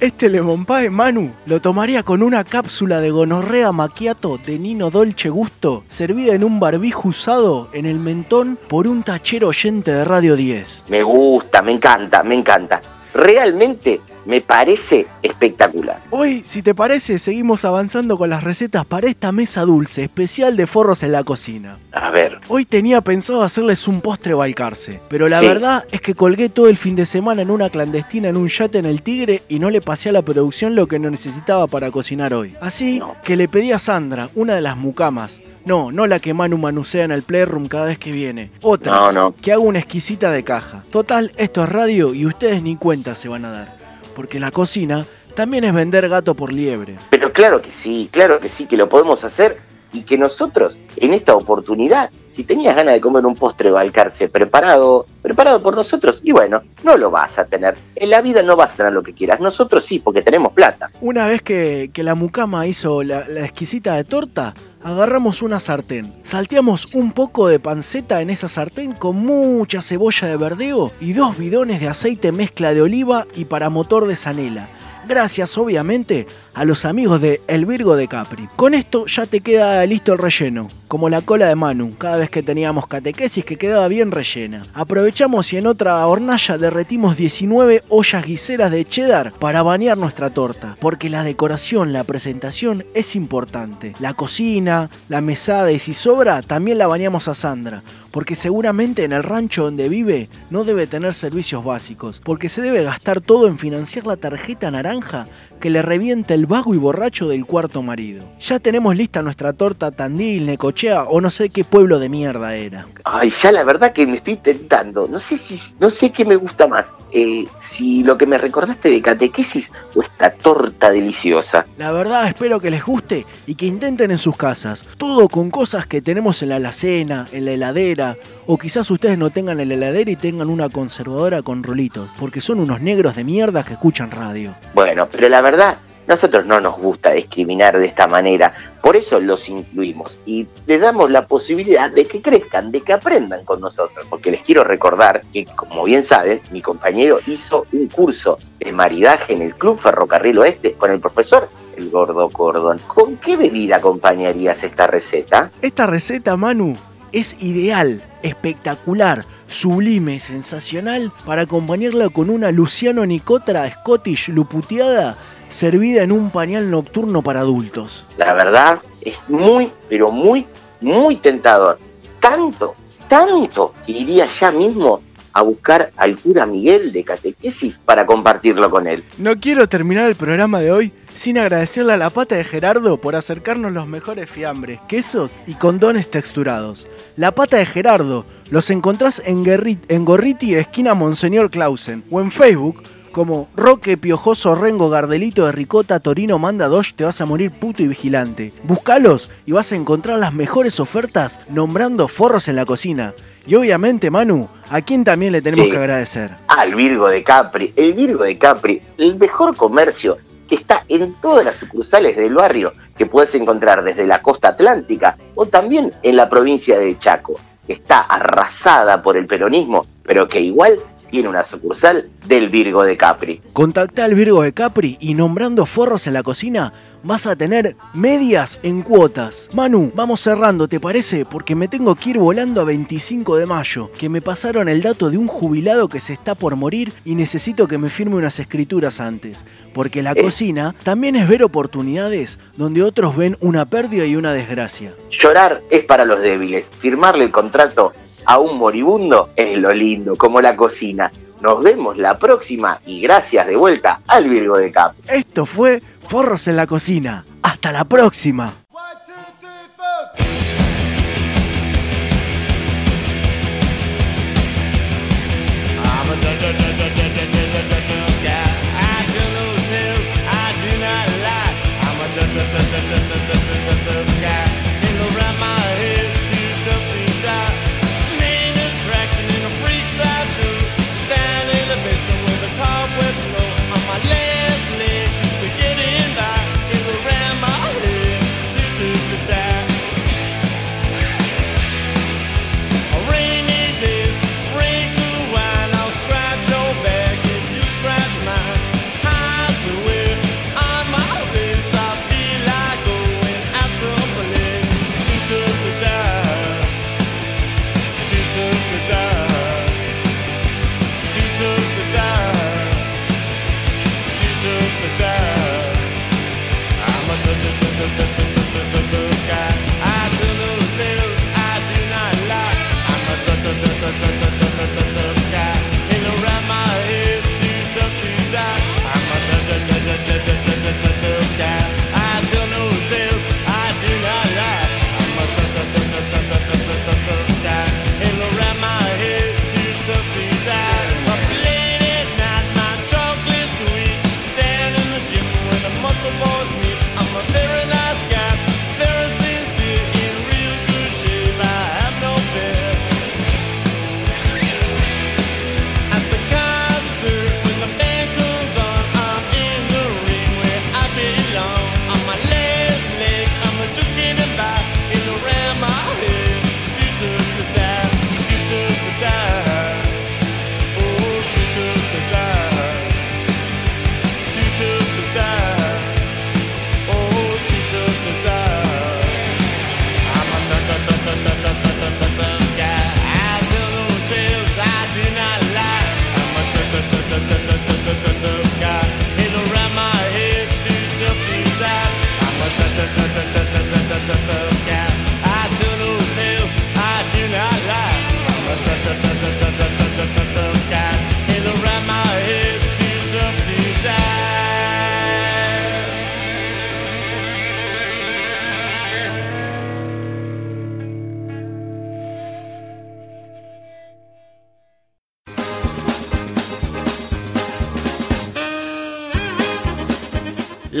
Este lemon pie, Manu, lo tomaría con una cápsula de gonorrea macchiato de Nino Dolce Gusto, servida en un barbijo usado en el mentón por un tachero oyente de Radio 10. Me gusta, me encanta, me encanta. Realmente me parece espectacular. Hoy, si te parece, seguimos avanzando con las recetas para esta mesa dulce especial de forros en la cocina. A ver, Hoy tenía pensado hacerles un postre balcarce, pero la Sí. verdad es que colgué todo el fin de semana en una clandestina en un yate en el Tigre y no le pasé a la producción lo que no necesitaba para cocinar hoy. Así que le pedí a Sandra, una de las mucamas, no, no la que Manu manusea en el Playroom cada vez que viene, otra, No, no. que haga una exquisita de caja. Total, esto es radio y ustedes ni cuenta se van a dar, porque la cocina también es vender gato por liebre. Pero claro que sí, claro que sí, que lo podemos hacer y que nosotros, en esta oportunidad, si tenías ganas de comer un postre balcarce preparado, preparado por nosotros, y bueno, no lo vas a tener. En la vida no vas a tener lo que quieras. Nosotros sí, porque tenemos plata. Una vez que, que la mucama hizo la, la exquisita de torta, agarramos una sartén, salteamos un poco de panceta en esa sartén con mucha cebolla de verdeo y dos bidones de aceite mezcla de oliva y para motor de zanela. Gracias, obviamente, a los amigos de El Virgo de Capri. Con esto ya te queda listo el relleno, como la cola de Manu, cada vez que teníamos catequesis que quedaba bien rellena. Aprovechamos y en otra hornalla derretimos 19 ollas guiseras de cheddar para bañar nuestra torta, porque la decoración, la presentación es importante. La cocina, la mesada y si sobra, también la bañamos a Sandra, porque seguramente en el rancho donde vive no debe tener servicios básicos, porque se debe gastar todo en financiar la tarjeta naranja que le revienta el el vago y borracho del cuarto marido. Ya tenemos lista nuestra torta Tandil, Necochea o no sé qué pueblo de mierda era. Ay, ya la verdad que me estoy tentando. No sé si, no sé qué me gusta más. Eh, si lo que me recordaste de catequesis o esta torta deliciosa. La verdad espero que les guste y que intenten en sus casas. Todo con cosas que tenemos en la alacena, en la heladera. O quizás ustedes no tengan en la heladera y tengan una conservadora con rolitos. Porque son unos negros de mierda que escuchan radio. Bueno, pero la verdad, nosotros no nos gusta discriminar de esta manera. Por eso los incluimos y les damos la posibilidad de que crezcan, de que aprendan con nosotros. Porque les quiero recordar que, como bien saben, mi compañero hizo un curso de maridaje en el Club Ferrocarril Oeste con el profesor El Gordo Cordón. ¿Con qué bebida acompañarías esta receta? Esta receta, Manu, es ideal, espectacular, sublime, sensacional para acompañarla con una Luciano Nicotra Scottish luputeada servida en un pañal nocturno para adultos. La verdad es muy, pero muy, muy tentador. Tanto, tanto que iría ya mismo a buscar al cura Miguel de catequesis para compartirlo con él. No quiero terminar el programa de hoy sin agradecerle a la pata de Gerardo por acercarnos los mejores fiambres, quesos y condones texturados. La pata de Gerardo los encontrás en, Gorriti, esquina Monseñor Clausen, o en Facebook como Roque Piojoso Rengo Gardelito de Ricota Torino Manda Dosh te vas a morir puto y vigilante. Búscalos y vas a encontrar las mejores ofertas nombrando forros en la cocina. Y obviamente, Manu, ¿a quién también le tenemos Sí. que agradecer? Al Virgo de Capri. El Virgo de Capri, el mejor comercio que está en todas las sucursales del barrio que puedes encontrar desde la costa atlántica o también en la provincia de Chaco, que está arrasada por el peronismo, pero que igual tiene una sucursal del Virgo de Capri. Contacta al Virgo de Capri y nombrando forros en la cocina vas a tener medias en cuotas. Manu, vamos cerrando, ¿te parece? Porque me tengo que ir volando a 25 de mayo, que me pasaron el dato de un jubilado que se está por morir y necesito que me firme unas escrituras antes. Porque la Eh. cocina también es ver oportunidades donde otros ven una pérdida y una desgracia. Llorar es para los débiles. Firmarle el contrato a un moribundo es lo lindo, como la cocina. Nos vemos la próxima y gracias de vuelta al Virgo de Capri. Esto fue Forros en la Cocina. Hasta la próxima.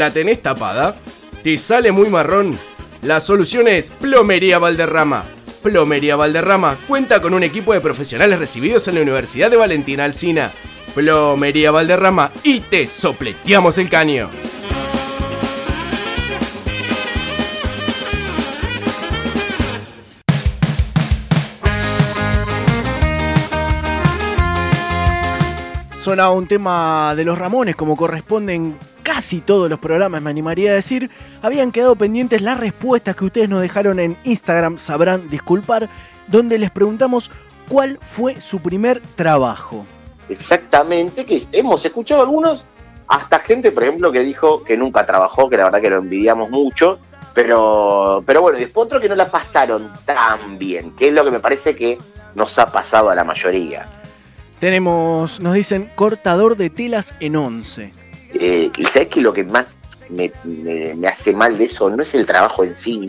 ¿La tenés tapada? ¿Te sale muy marrón? La solución es Plomería Valderrama. Plomería Valderrama cuenta con un equipo de profesionales recibidos en la Universidad de Valentina Alsina. Plomería Valderrama y te sopleteamos el caño. Sonaba un tema de los Ramones, como corresponden casi todos los programas, me animaría a decir. Habían quedado pendientes las respuestas que ustedes nos dejaron en Instagram, sabrán disculpar, donde les preguntamos cuál fue su primer trabajo. Exactamente, que hemos escuchado algunos, hasta gente, por ejemplo, que dijo que nunca trabajó, que la verdad que lo envidiamos mucho, pero, pero bueno, y después otro que no la pasaron tan bien, que es lo que me parece que nos ha pasado a la mayoría. Tenemos, nos dicen, cortador de telas en 11. Eh, y sabes que lo que más me, me- me hace mal de eso no es el trabajo en sí,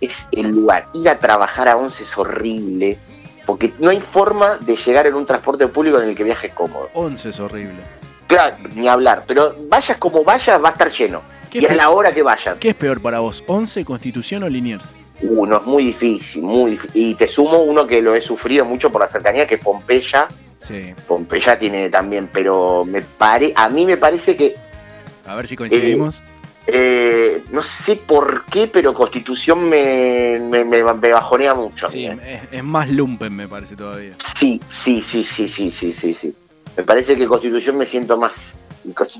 es el lugar. Ir a trabajar a 11 es horrible, porque no hay forma de llegar en un transporte público en el que viajes cómodo. 11 es horrible. Claro, ni hablar, pero vayas como vayas, va a estar lleno. ¿Qué Y a la hora que vayas. ¿Qué es peor para vos, 11, Constitución o Liniers? Uno es muy difícil, muy difí- Y te sumo uno que lo he sufrido mucho por la cercanía, que es Pompeya. Sí. Pompeya tiene también, pero me pare, a mí me parece que A ver si coincidimos. Eh, no sé por qué, pero Constitución me, me, me- me bajonea mucho. a mí, eh. Es, es más lumpen, me parece todavía. Sí, sí, sí, sí, sí, sí, sí, sí. Me parece que Constitución me siento más.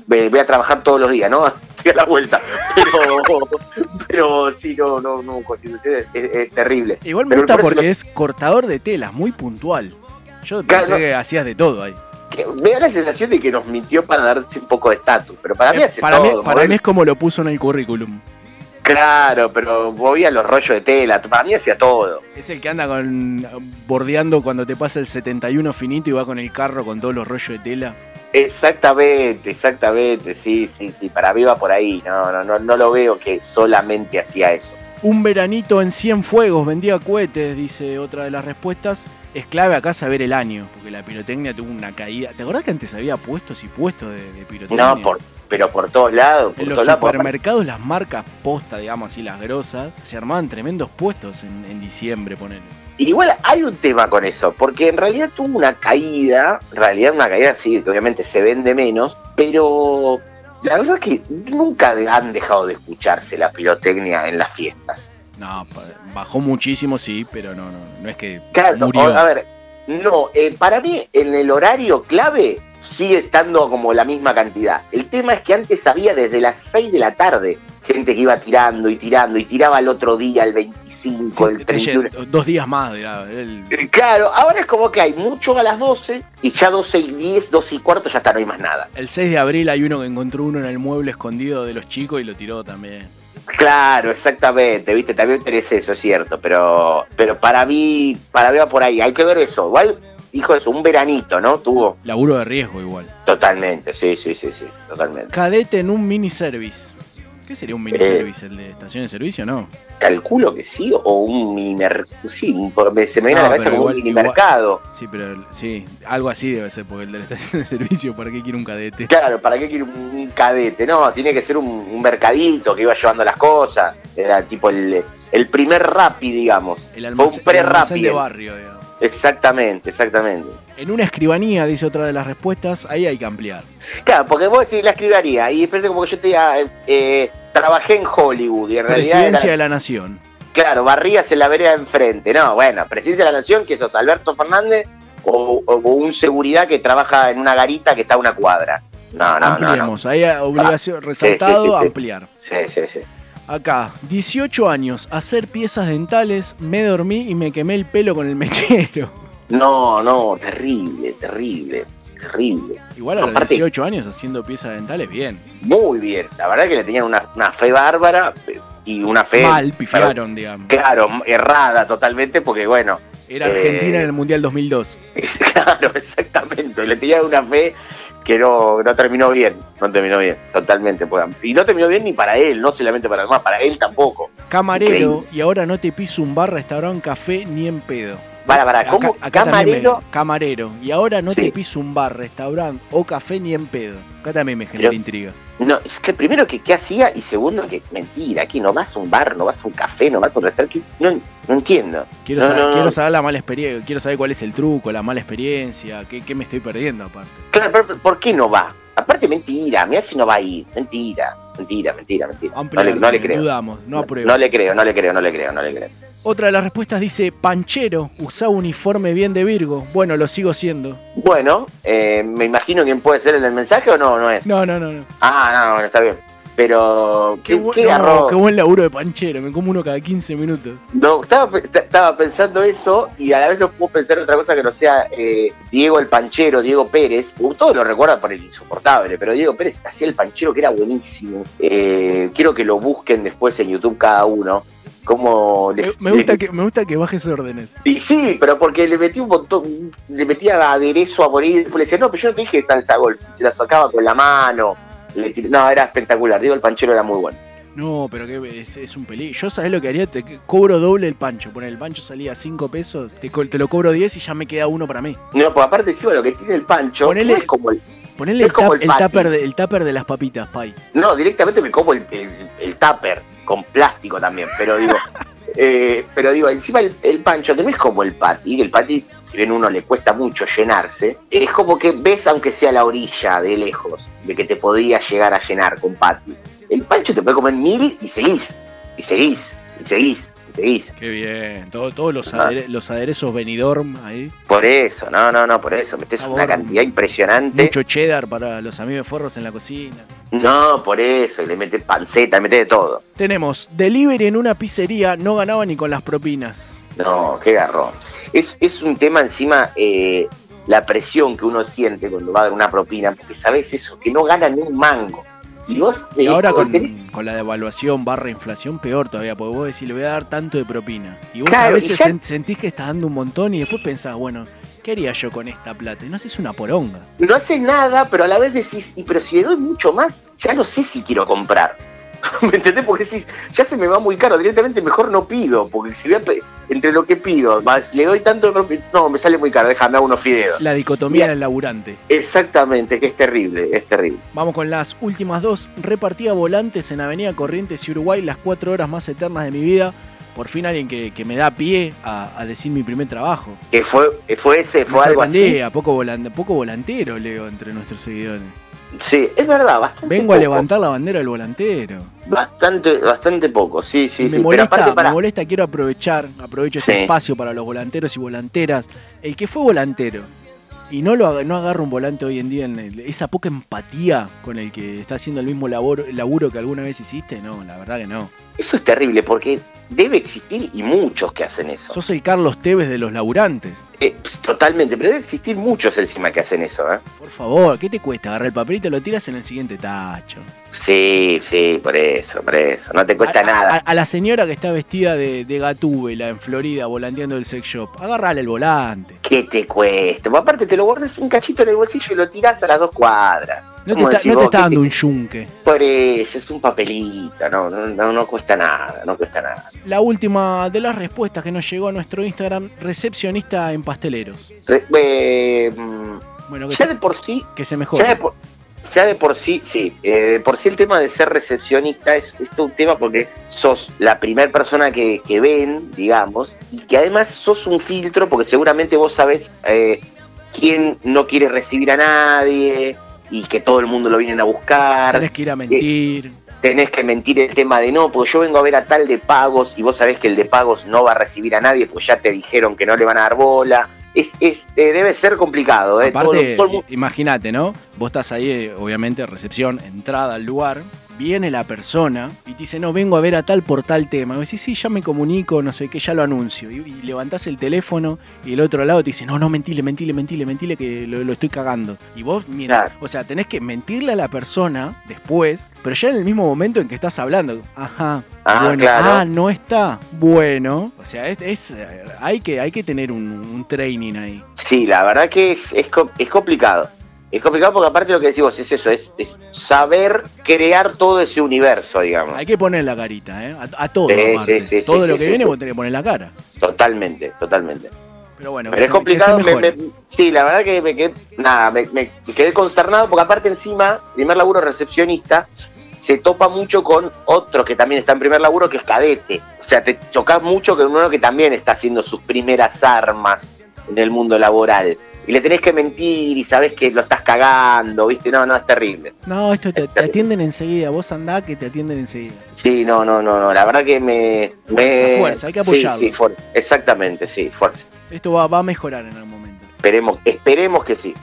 Voy a trabajar todos los días, ¿no? Estoy a la vuelta. Pero, pero sí, no, no, no, Constitución es, es- es terrible. Igual me gusta porque es cortador de telas, muy puntual. Yo pensé que hacías de todo ahí. que me da la sensación de que nos mintió para darse un poco de estatus. Pero para mí Eh, hace para todo. mí, para mover- mí es como lo puso en el currículum. Claro, pero voy a los rollos de tela. Para mí hacía todo. Es el que anda con bordeando cuando te pasa el 71 finito y va con el carro con todos los rollos de tela. Exactamente, exactamente, sí, sí, sí, para mí va por ahí, no, no, no, no lo veo que solamente hacía eso. Un veranito en 100 fuegos, vendía cohetes, dice otra de las respuestas. Es clave acá saber el año, porque la pirotecnia tuvo una caída. ¿Te acordás que antes había puestos y puestos de, de pirotecnia? No, por, pero por todos lados, por En los todos lados. por- supermercados, las marcas posta, digamos así, las grosas, se armaban tremendos puestos en, en diciembre, ponele. Igual hay un tema con eso, porque en realidad tuvo una caída, en realidad una caída sí, que obviamente se vende menos, pero la verdad es que nunca han dejado de escucharse la pirotecnia en las fiestas. No, bajó muchísimo, sí, pero no, no, no es que Claro, murió. a ver, no, eh, para mí en el horario clave sigue estando como la misma cantidad. El tema es que antes había desde las 6 de la tarde gente que iba tirando y tirando y tiraba el otro día, el 25, el Ella- 31. dos días más, dirá, él- Eh, Claro, ahora es como que hay mucho a las 12 y ya 12 y 10, 12 y cuarto ya está, no hay más nada. El 6 de abril hay uno que encontró uno en el mueble escondido de los chicos y lo tiró también. Claro, exactamente, viste, también tenés eso, es cierto, pero, pero para mí, para mí va por ahí, hay que ver eso. Igual, dijo eso, un veranito, ¿no? Tuvo. Laburo de riesgo igual. Totalmente, sí, sí, sí, sí, totalmente. Cadete en un mini service. ¿Qué sería un mini Eh. service? ¿El de estación de servicio no? Calculo que sí, o un mini mercado, sí, se me viene a la cabeza como igual- un mini igual- mercado. Sí, pero sí, algo así debe ser, porque el de la estación de servicio, ¿para qué quiere un cadete? Claro, ¿para qué quiere un, cadete? No, tiene que ser un, un mercadito que iba llevando las cosas. Era tipo el, el primer rapi, digamos. El Fue almacén, un el almacén pre-rapi. de barrio, digamos. Exactamente, exactamente. En una escribanía, dice otra de las respuestas, ahí hay que ampliar. Claro, porque vos decís la escribaría y después como que yo te diga, eh, eh, trabajé en Hollywood y en realidad Presidencia era- de la Nación. Claro, barrías en la vereda de enfrente. No, bueno, presidencia de la nación, que sos Alberto Fernández o, o un seguridad que trabaja en una garita que está a una cuadra. No, no, no. no. Ampliemos, ahí obligación, Ah, resaltado, sí, sí, sí. ampliar. Sí, sí, sí. Acá, 18 años, hacer piezas dentales, me dormí y me quemé el pelo con el mechero. No, no, terrible, terrible, terrible. Igual a los Aparte- 18 años haciendo piezas dentales, bien. Muy bien. La verdad que le tenían una, una fe bárbara y una fe. Mal, pifiaron, digamos. Claro, errada totalmente, porque bueno. Era eh, Argentina en el Mundial 2002. es- claro, exactamente. Le tenían una fe que no, no terminó bien. No terminó bien, totalmente. porque- Y no terminó bien ni para él, no solamente para los demás, para él tampoco. Camarero, Increíble. y ahora no te piso un bar, restaurante, café, ni en pedo. Para, para, ¿cómo? Acá, acá también me- camarero. camarero. Y ahora no Sí. te piso un bar, restaurante o café ni en pedo. Acá también me genera Pero- intriga. No, es que primero que qué hacía y segundo que mentira, aquí no vas a un bar, no vas a un café, no vas a un restaurante. No, no entiendo. Quiero, No, saber, no, quiero saber la mala experiencia, quiero saber cuál es el truco, la mala experiencia, qué, qué me estoy perdiendo aparte. Claro, pero ¿por qué no va? Aparte, mentira, mira si no va a ir. Mentira, mentira, mentira, mentira. No le, no le creo. Dudamos, no apruebo. No le creo, no le creo, no le creo, no le creo. Otra de las respuestas dice, Panchero, usaba uniforme bien de Virgo. Bueno, lo sigo siendo. Bueno, eh, me imagino quién puede ser el del mensaje o no, no es. No, no, no. no. Ah, no, bueno, está bien. Pero, ¿qué, qué no, garrón? qué buen laburo de Panchero, me como uno cada 15 minutos. No, estaba, estaba pensando eso y a la vez no puedo pensar otra cosa que no sea eh, Diego el Panchero, Diego Pérez. Todos lo recuerdan por el insoportable, pero Diego Pérez hacía el Panchero que era buenísimo. Eh, quiero que lo busquen después en YouTube cada uno. Como Me, les- me gusta que, me gusta que bajes órdenes. Y sí, pero porque le metí un montón, le metía aderezo a morir, después le decía, no, pero yo no te dije salsa golf, y se la sacaba con la mano. le tir- no, era espectacular, digo, el panchero era muy bueno. No, pero que es, es un peligro. Yo sabés lo que haría, te cobro doble el pancho. Poner el pancho salía 5 pesos, te, te lo cobro 10 y ya me queda uno para mí. No, pues aparte encima lo que tiene el pancho, Ponele- no es como el, Ponele Es el, tap- el tupper de, el tupper de las papitas, Pai. No, directamente me como el, el, tupper, con plástico también, pero digo, eh, pero digo, encima el, pancho, que no es como el patty, el patty, si bien uno le cuesta mucho llenarse, es como que ves aunque sea la orilla de lejos, de que te podía llegar a llenar con patty. El pancho te puede comer mil y seguís, y seguís, y seguís, y seguís. Qué bien. Todo- todos los, Ah. adere- los aderezos Benidorm ahí. Por eso, no, no, no, por eso, metes una cantidad impresionante. Mucho cheddar para los amigos de Forros en la cocina. No, por eso, y le metes panceta, le metes de todo. Tenemos delivery en una pizzería, no ganaba ni con las propinas. No, qué garrón. Es, es un tema encima, eh, la presión que uno siente cuando va a dar una propina, porque sabes eso, que no gana ni un mango. Si vos Y tenés- ahora con, tenés- con la devaluación barra inflación, peor todavía, porque vos decís, le voy a dar tanto de propina. Y vos Claro, a veces ya- sentís que estás dando un montón y después pensás, bueno, ¿qué haría yo con esta plata? Y no haces una poronga. no hace nada, pero a la vez decís, y pero si le doy mucho más, ya no sé si quiero comprar. ¿Me entendés? Porque decís, ya se me va muy caro, directamente mejor no pido, porque si voy a entre lo que pido, más le doy tanto no, me sale muy caro, déjame unos fideos. La dicotomía del laburante. Exactamente, que es terrible, es terrible. Vamos con las últimas dos. Repartía volantes en Avenida Corrientes y Uruguay las cuatro horas más eternas de mi vida. Por fin alguien que, que me da pie a, a decir mi primer trabajo. Que fue, fue ese, fue algo así. poco, volan- poco volantero, Leo, entre nuestros seguidores. Sí, es verdad, bastante Vengo a levantar la bandera del volantero. Bastante, bastante poco, sí, sí, me sí. Pero molesta, aparte para. me molesta, quiero aprovechar, aprovecho Sí. espacio para los volanteros y volanteras. El que fue volantero y no lo no agarra un volante hoy en día, en el- esa poca empatía con el que está haciendo el mismo labor, laburo que alguna vez hiciste, no, la verdad que no. Eso es terrible porque debe existir y muchos que hacen eso. Sos el Carlos Tevez de los laburantes. Eh, pues, totalmente, pero debe existir muchos encima que hacen eso, ¿eh? Por favor, ¿qué te cuesta? Agarrar el papel y lo tiras en el siguiente tacho. Sí, sí, por eso, por eso. No te cuesta a, nada. A, a la señora que está vestida de, de gatúbela en Florida volanteando el sex shop, agarrale el volante. ¿Qué te cuesta? Pues aparte te lo guardas un cachito en el bolsillo y lo tirás a las dos cuadras. No te ¿Cómo está, dando un yunque. Por eso, es un papelito, no, no, no, no cuesta nada, no cuesta nada. La última de las respuestas que nos llegó a nuestro Instagram, recepcionista en pasteleros. Re- eh, Bueno, que ya se, de por sí, que se mejore. ya de por, ya de por sí, sí, eh, de por sí el tema de ser recepcionista es, es todo un tema porque sos la primera persona que, que ven, digamos, y que además sos un filtro porque seguramente vos sabés eh, quién no quiere recibir a nadie y que todo el mundo lo vienen a buscar. Tenés que ir a mentir. tenés que mentir el tema de no, porque yo vengo a ver a tal de pagos y vos sabés que el de pagos no va a recibir a nadie, pues ya te dijeron que no le van a dar bola. Es, es, eh, debe ser complicado, ¿eh? Aparte, imagínate, ¿no? Vos estás ahí, eh, obviamente, recepción, entrada al lugar, viene la persona y te dice, no, vengo a ver a tal por tal tema. Y vos decís, sí, ya me comunico, no sé qué, ya lo anuncio. Y, y levantás el teléfono y el otro lado te dice, no, no, mentile, mentile, mentile, mentile, que lo, lo estoy cagando. Y vos, mira, Claro. o sea, tenés que mentirle a la persona después, pero ya en el mismo momento en que estás hablando. Ajá, Ah, bueno, claro. ah, no está. Bueno, o sea, es, es, hay, que, hay que tener un, un training ahí. Sí, la verdad que es, es complicado. Es complicado porque aparte lo que decimos es eso, es, es saber crear todo ese universo, digamos. Hay que poner la carita, ¿eh? A, a todo. Sí, sí, sí, todo lo que viene vos tenés que poner la cara. Totalmente, totalmente. Pero bueno, Pero es complicado. me- me- sí, la verdad que me quedé, nada, me, me quedé consternado porque aparte encima, primer laburo recepcionista, se topa mucho con otro que también está en primer laburo que es cadete. O sea, te chocas mucho con uno que también está haciendo sus primeras armas en el mundo laboral. Y le tenés que mentir y sabes que lo estás cagando, ¿viste? No, no, es terrible. No, esto te, te atienden enseguida. Vos andá que te atienden enseguida. Sí, no, no, no, no. La verdad que me. me- fuerza, hay que Sí, apoyarlo. sí, fuer- exactamente, sí, fuerza. Esto va, va a mejorar en algún momento. Esperemos, esperemos que sí.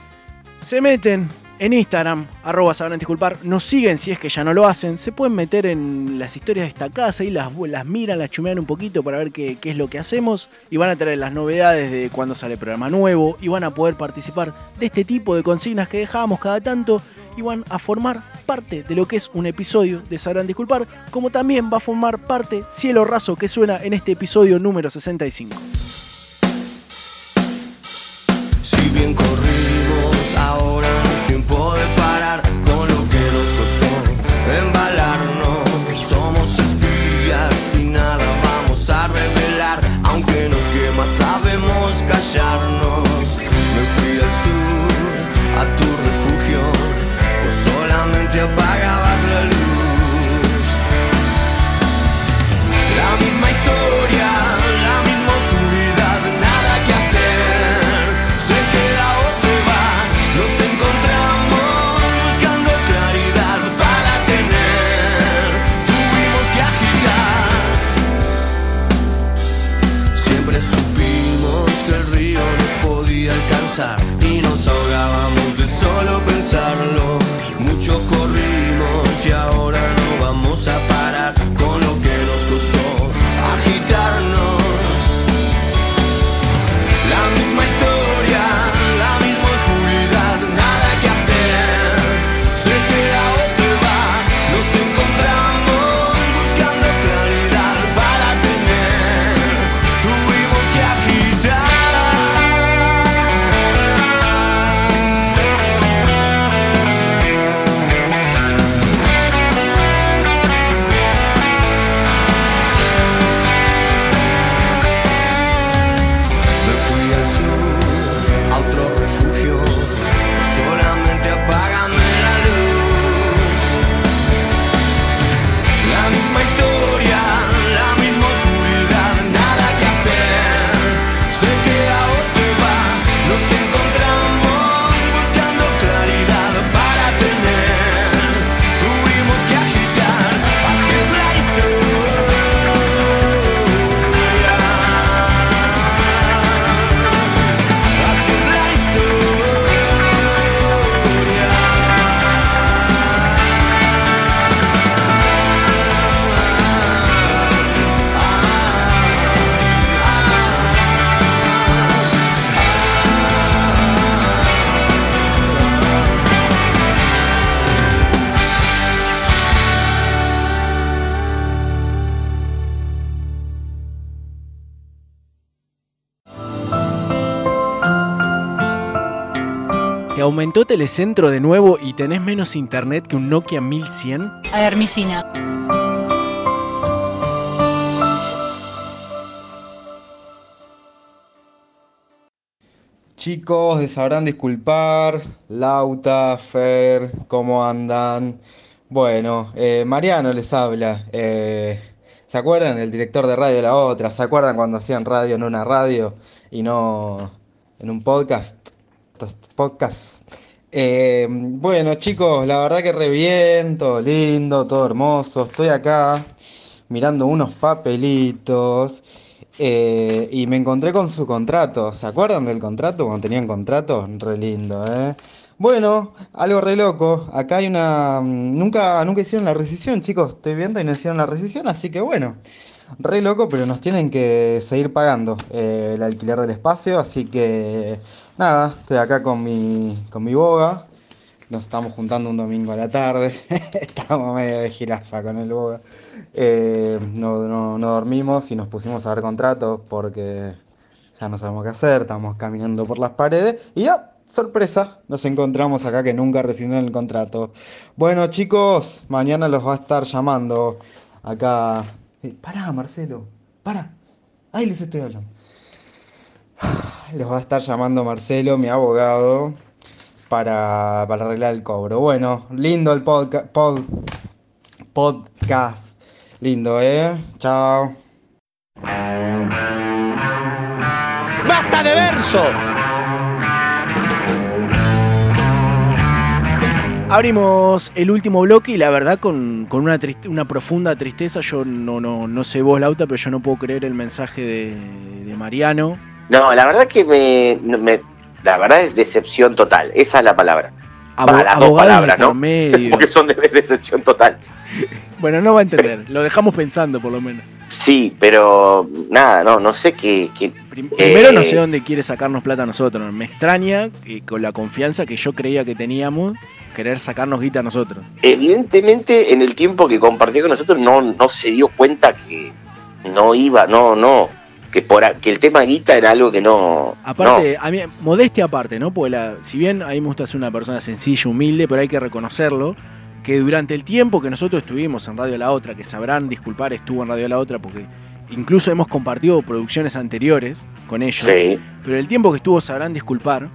Se meten en Instagram, arroba sabrán disculpar, nos siguen si es que ya no lo hacen, se pueden meter en las historias destacadas, ahí las, las miran, las chumean un poquito para ver qué, es lo que hacemos y van a tener las novedades de cuando sale programa nuevo y van a poder participar de este tipo de consignas que dejamos cada tanto y van a formar parte de lo que es un episodio de Sabrán Disculpar, como también va a formar parte Cielo Raso que suena en este episodio número 65. Si bien corrimos, ahora tiempo de parar aumentó Telecentro de nuevo y tenés menos internet que un Nokia 1100? Hermicina. Chicos, de sabrán disculpar, Lauta, Fer, ¿cómo andan? Bueno, eh, Mariano les habla. eh, ¿se acuerdan? El director de Radio La Otra. ¿Se acuerdan cuando hacían radio en una radio y no en un podcast? Podcast. Eh, bueno, chicos, la verdad que re bien, todo lindo, todo hermoso. Estoy acá mirando unos papelitos. Eh, y me encontré con su contrato. ¿Se acuerdan del contrato cuando tenían contrato? Re lindo, ¿eh? Bueno, algo re loco. Acá hay una. mm, Nunca, nunca hicieron la rescisión, chicos. Estoy viendo y no hicieron la rescisión, así que bueno. Re loco, pero nos tienen que seguir pagando eh, el alquiler del espacio. Así que nada, estoy acá con mi, con mi boga. Nos estamos juntando un domingo a la tarde. Estamos medio de jirafa con el boga. Eh, no, no- no dormimos y nos pusimos a ver contratos porque ya no sabemos qué hacer. Estamos caminando por las paredes y ¡ah! sorpresa, nos encontramos acá que nunca recibieron el contrato. Bueno, chicos, mañana los va a estar llamando acá. Eh, pará, Marcelo, pará. Ahí les estoy hablando. los va a estar llamando Marcelo, mi abogado, para, para arreglar el cobro. Bueno, lindo el podca- pod- podcast. Lindo, ¿eh? Chao. ¡Basta de verso! Abrimos el último bloque y la verdad con, con una, triste- una profunda tristeza, yo no, no, no sé vos, Lauta, pero yo no puedo creer el mensaje de, de Mariano. No, la verdad que me, La verdad es decepción total. Esa es la palabra. Abo- Va, las dos palabras, ¿no? medio. Porque son de decepción total. Bueno, no va a entender, lo dejamos pensando por lo menos. Sí, pero nada, no, no sé qué. qué- Primero eh, no sé dónde quiere sacarnos plata a nosotros, me extraña que con la confianza que yo creía que teníamos, querer sacarnos guita a nosotros. Evidentemente, en el tiempo que compartió con nosotros, no, no se dio cuenta que no iba, no, no. Que, por, que el tema guita era algo que no. Aparte, a mí, modestia aparte, ¿no? Porque la- si bien a mí me gusta ser una persona sencilla, humilde, pero hay que reconocerlo, que durante el tiempo que nosotros estuvimos en Radio La Otra, que sabrán disculpar, estuvo en Radio La Otra, porque incluso hemos compartido producciones anteriores con ellos, Sí. pero el tiempo que estuvo sabrán disculpar,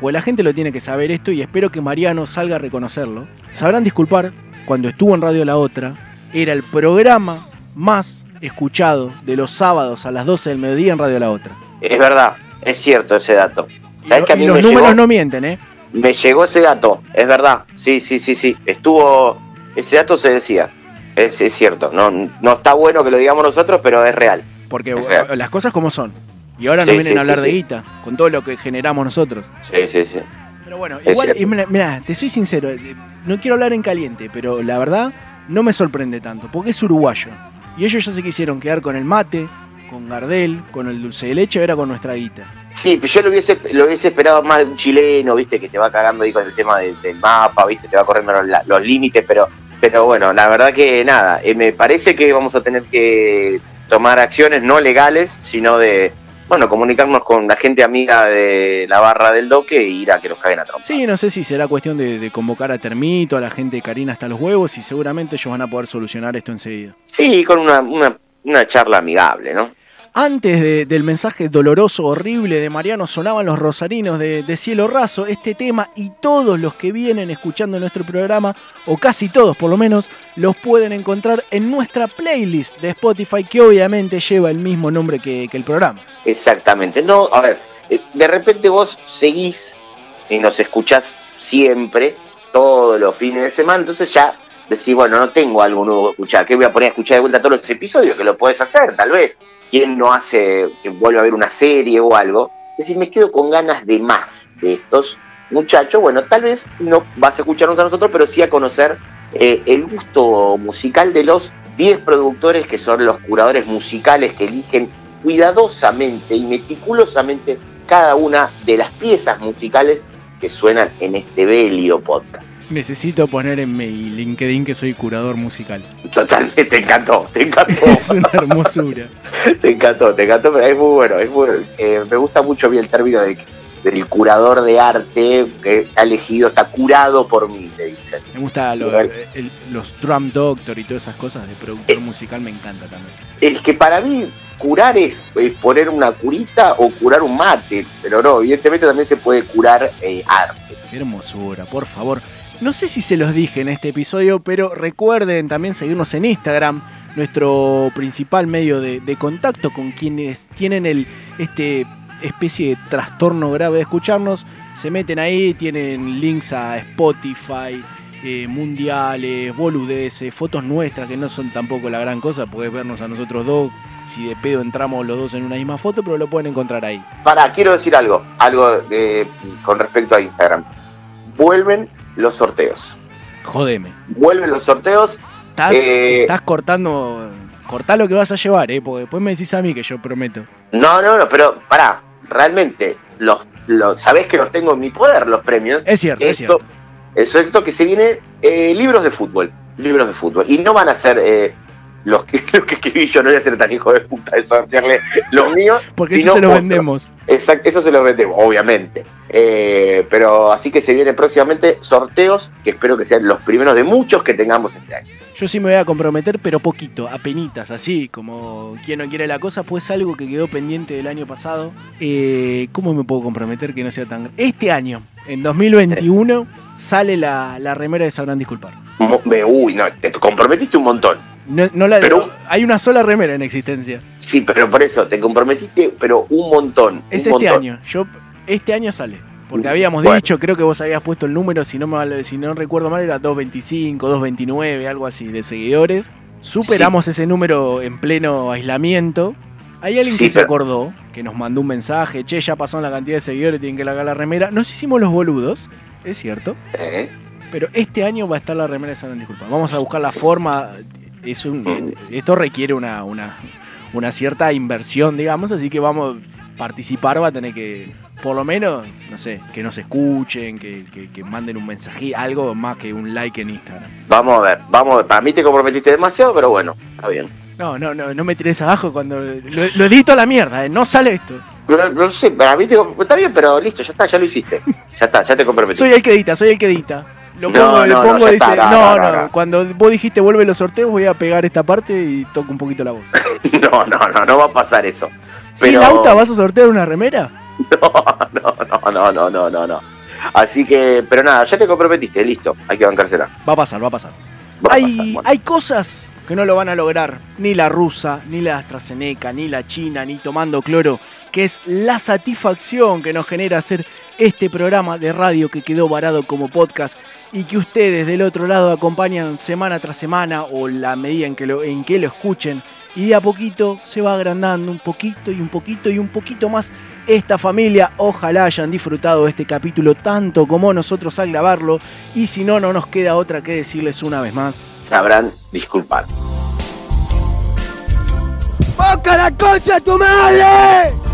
pues la gente lo tiene que saber esto y espero que Mariano salga a reconocerlo. Sabrán disculpar, cuando estuvo en Radio La Otra, era el programa más escuchado de los sábados a las 12 del mediodía en Radio La Otra. Es verdad, es cierto ese dato. ¿Sabes que a mí los me números llegó, no mienten, ¿eh? me llegó ese dato? Es verdad. Sí, sí, sí, sí. Estuvo. Ese dato se decía. Es, es cierto. No, no está bueno que lo digamos nosotros, pero es real. Porque Es real. las cosas como son. Y ahora Sí, nos vienen sí, a hablar sí, de guita, con todo lo que generamos nosotros. Sí, sí, sí. Pero bueno, Es igual, mira, te soy sincero, eh, no quiero hablar en caliente, pero la verdad no me sorprende tanto, porque es uruguayo. Y ellos ya se quisieron quedar con el mate, con Gardel, con el dulce de leche, era con nuestra guita. Sí, pero yo lo hubiese, lo hubiese esperado más de un chileno, viste, que te va cagando ahí con el tema de- del mapa, viste, te va corriendo los límites, pero, pero bueno, la verdad que nada, eh, me parece que vamos a tener que tomar acciones no legales, sino de, bueno, comunicarnos con la gente amiga de la barra del doque e ir a que nos caguen a trompa. Sí, no sé si será cuestión de, de convocar a Termito, a la gente de Karina hasta los huevos, y seguramente ellos van a poder solucionar esto enseguida. Sí, con una, una, una charla amigable, ¿no? Antes de- del mensaje doloroso, horrible de Mariano, sonaban los rosarinos de, Cielo Raso. Este tema y todos los que vienen escuchando nuestro programa, o casi todos por lo menos, los pueden encontrar en nuestra playlist de Spotify, que obviamente lleva el mismo nombre que, el programa. Exactamente. No, a ver, eh, de repente vos seguís y nos escuchás siempre, todos los fines de semana, entonces ya decís, bueno, no tengo algo nuevo que escuchar, que voy a poner a escuchar de vuelta todos los episodios, que lo podés hacer, tal vez. ¿Quién no hace que vuelva a ver una serie o algo? Es decir, me quedo con ganas de más de estos muchachos. Bueno, tal vez no vas a escucharnos a nosotros, pero sí a conocer eh, el gusto musical de los 10 productores que son los curadores musicales que eligen cuidadosamente y meticulosamente cada una de las piezas musicales que suenan en este Belio podcast. Necesito poner en mi LinkedIn que soy curador musical. Totalmente, te encantó, te encantó. Es una hermosura. te encantó, te encantó, pero es muy bueno, es muy, eh, me gusta mucho mí el término de, del curador de arte que ha elegido, está curado por mí, te dicen. Me gusta lo- el- los Drum Doctor y todas esas cosas de Eh. productor musical, me encanta también. Es que para mí curar es, eh, poner una curita o curar un mate, pero no, evidentemente también se puede curar eh, arte. Qué hermosura, por favor. No sé si se los dije en este episodio, pero recuerden también seguirnos en Instagram, nuestro principal medio de, contacto con quienes tienen el este especie de trastorno grave de escucharnos. Se meten ahí, tienen links a Spotify, eh, mundiales, boludeces, fotos nuestras que no son tampoco la gran cosa, podés vernos a nosotros dos. Si de pedo entramos los dos en una misma foto, pero lo pueden encontrar ahí. Para, quiero decir algo, algo con respecto a Instagram. Vuelven los sorteos. Jodeme. Vuelven los sorteos. Estás, Eh, estás cortando. Cortá lo que vas a llevar, ¿eh? Porque después me decís a mí que yo prometo. No, no, no, pero pará, realmente, los, los, sabés que los tengo en mi poder, los premios. Es cierto, es Esto- Es cierto que se vienen eh, libros de fútbol, libros de fútbol. Y no van a ser eh, los que, los que escribí yo, no voy a ser tan hijo de puta de sortearle los míos. Porque eso se los vendemos. Exacto, eso se los vendemos, obviamente. Eh, pero así que se vienen próximamente sorteos que espero que sean los primeros de muchos que tengamos este año. Yo sí me voy a comprometer, pero poquito, apenitas, así, como quien no quiere la cosa, pues algo que quedó pendiente del año pasado. Eh, ¿Cómo me puedo comprometer que no sea tan... Este año, en 2021, sale la, la remera de Sabrán Disculpar. Uy, no, te comprometiste un montón. No, no la Pero- Hay una sola remera en existencia. Sí, pero por eso, te comprometiste, pero un montón. Es un este montón. año. Yo, este año sale. Porque habíamos Bueno. dicho, creo que vos habías puesto el número, si no, me si no recuerdo mal, era 225, 229, algo así, de seguidores. Superamos ese número en pleno aislamiento. Hay alguien Sí, que se acordó, que nos mandó un mensaje, che, ya pasó la cantidad de seguidores, tienen que largar la remera. Nos hicimos los boludos, es cierto. ¿Eh? Pero este año va a estar la remera de Sabrán Disculpa. Vamos a buscar la forma. Es un- esto requiere una, una, una cierta inversión, digamos, así que vamos a participar, va a tener que, por lo menos, no sé, que nos escuchen, que, que- que manden un mensaje, algo más que un like en Instagram. Vamos a ver, vamos a ver. Para mí te comprometiste demasiado, pero bueno, está bien. No, no, no, no me tires abajo cuando lo, lo edito a la mierda, eh, no sale esto. No, no sé, para mí te, está bien, pero listo, ya está, ya lo hiciste. Ya está, ya te comprometiste. Soy el que edita, soy el que edita. Lo No, pongo, le no, no, pongo ya dice, está, no, no, no, no, no. cuando vos dijiste vuelve los sorteos voy a pegar esta parte y toco un poquito la voz. No, no, no, no va a pasar eso. ¿Sin Pero... Lauta vas a sortear una remera? No, no, no, no, no, no. Así que, pero nada, ya te comprometiste, listo, hay que bancársela. Va a pasar, va a pasar. Va a pasar, bueno. hay cosas que no lo van a lograr, ni la rusa, ni la AstraZeneca, ni la China, ni tomando cloro, que es la satisfacción que nos genera hacer este programa de radio que quedó varado como podcast y que ustedes del otro lado acompañan semana tras semana o la medida en que lo, en que lo escuchen y de a poquito se va agrandando un poquito y un poquito y un poquito más esta familia. Ojalá hayan disfrutado de este capítulo tanto como nosotros al grabarlo y si no, no nos queda otra que decirles una vez más. Sabrán disculpar. ¡Boca la concha a tu madre!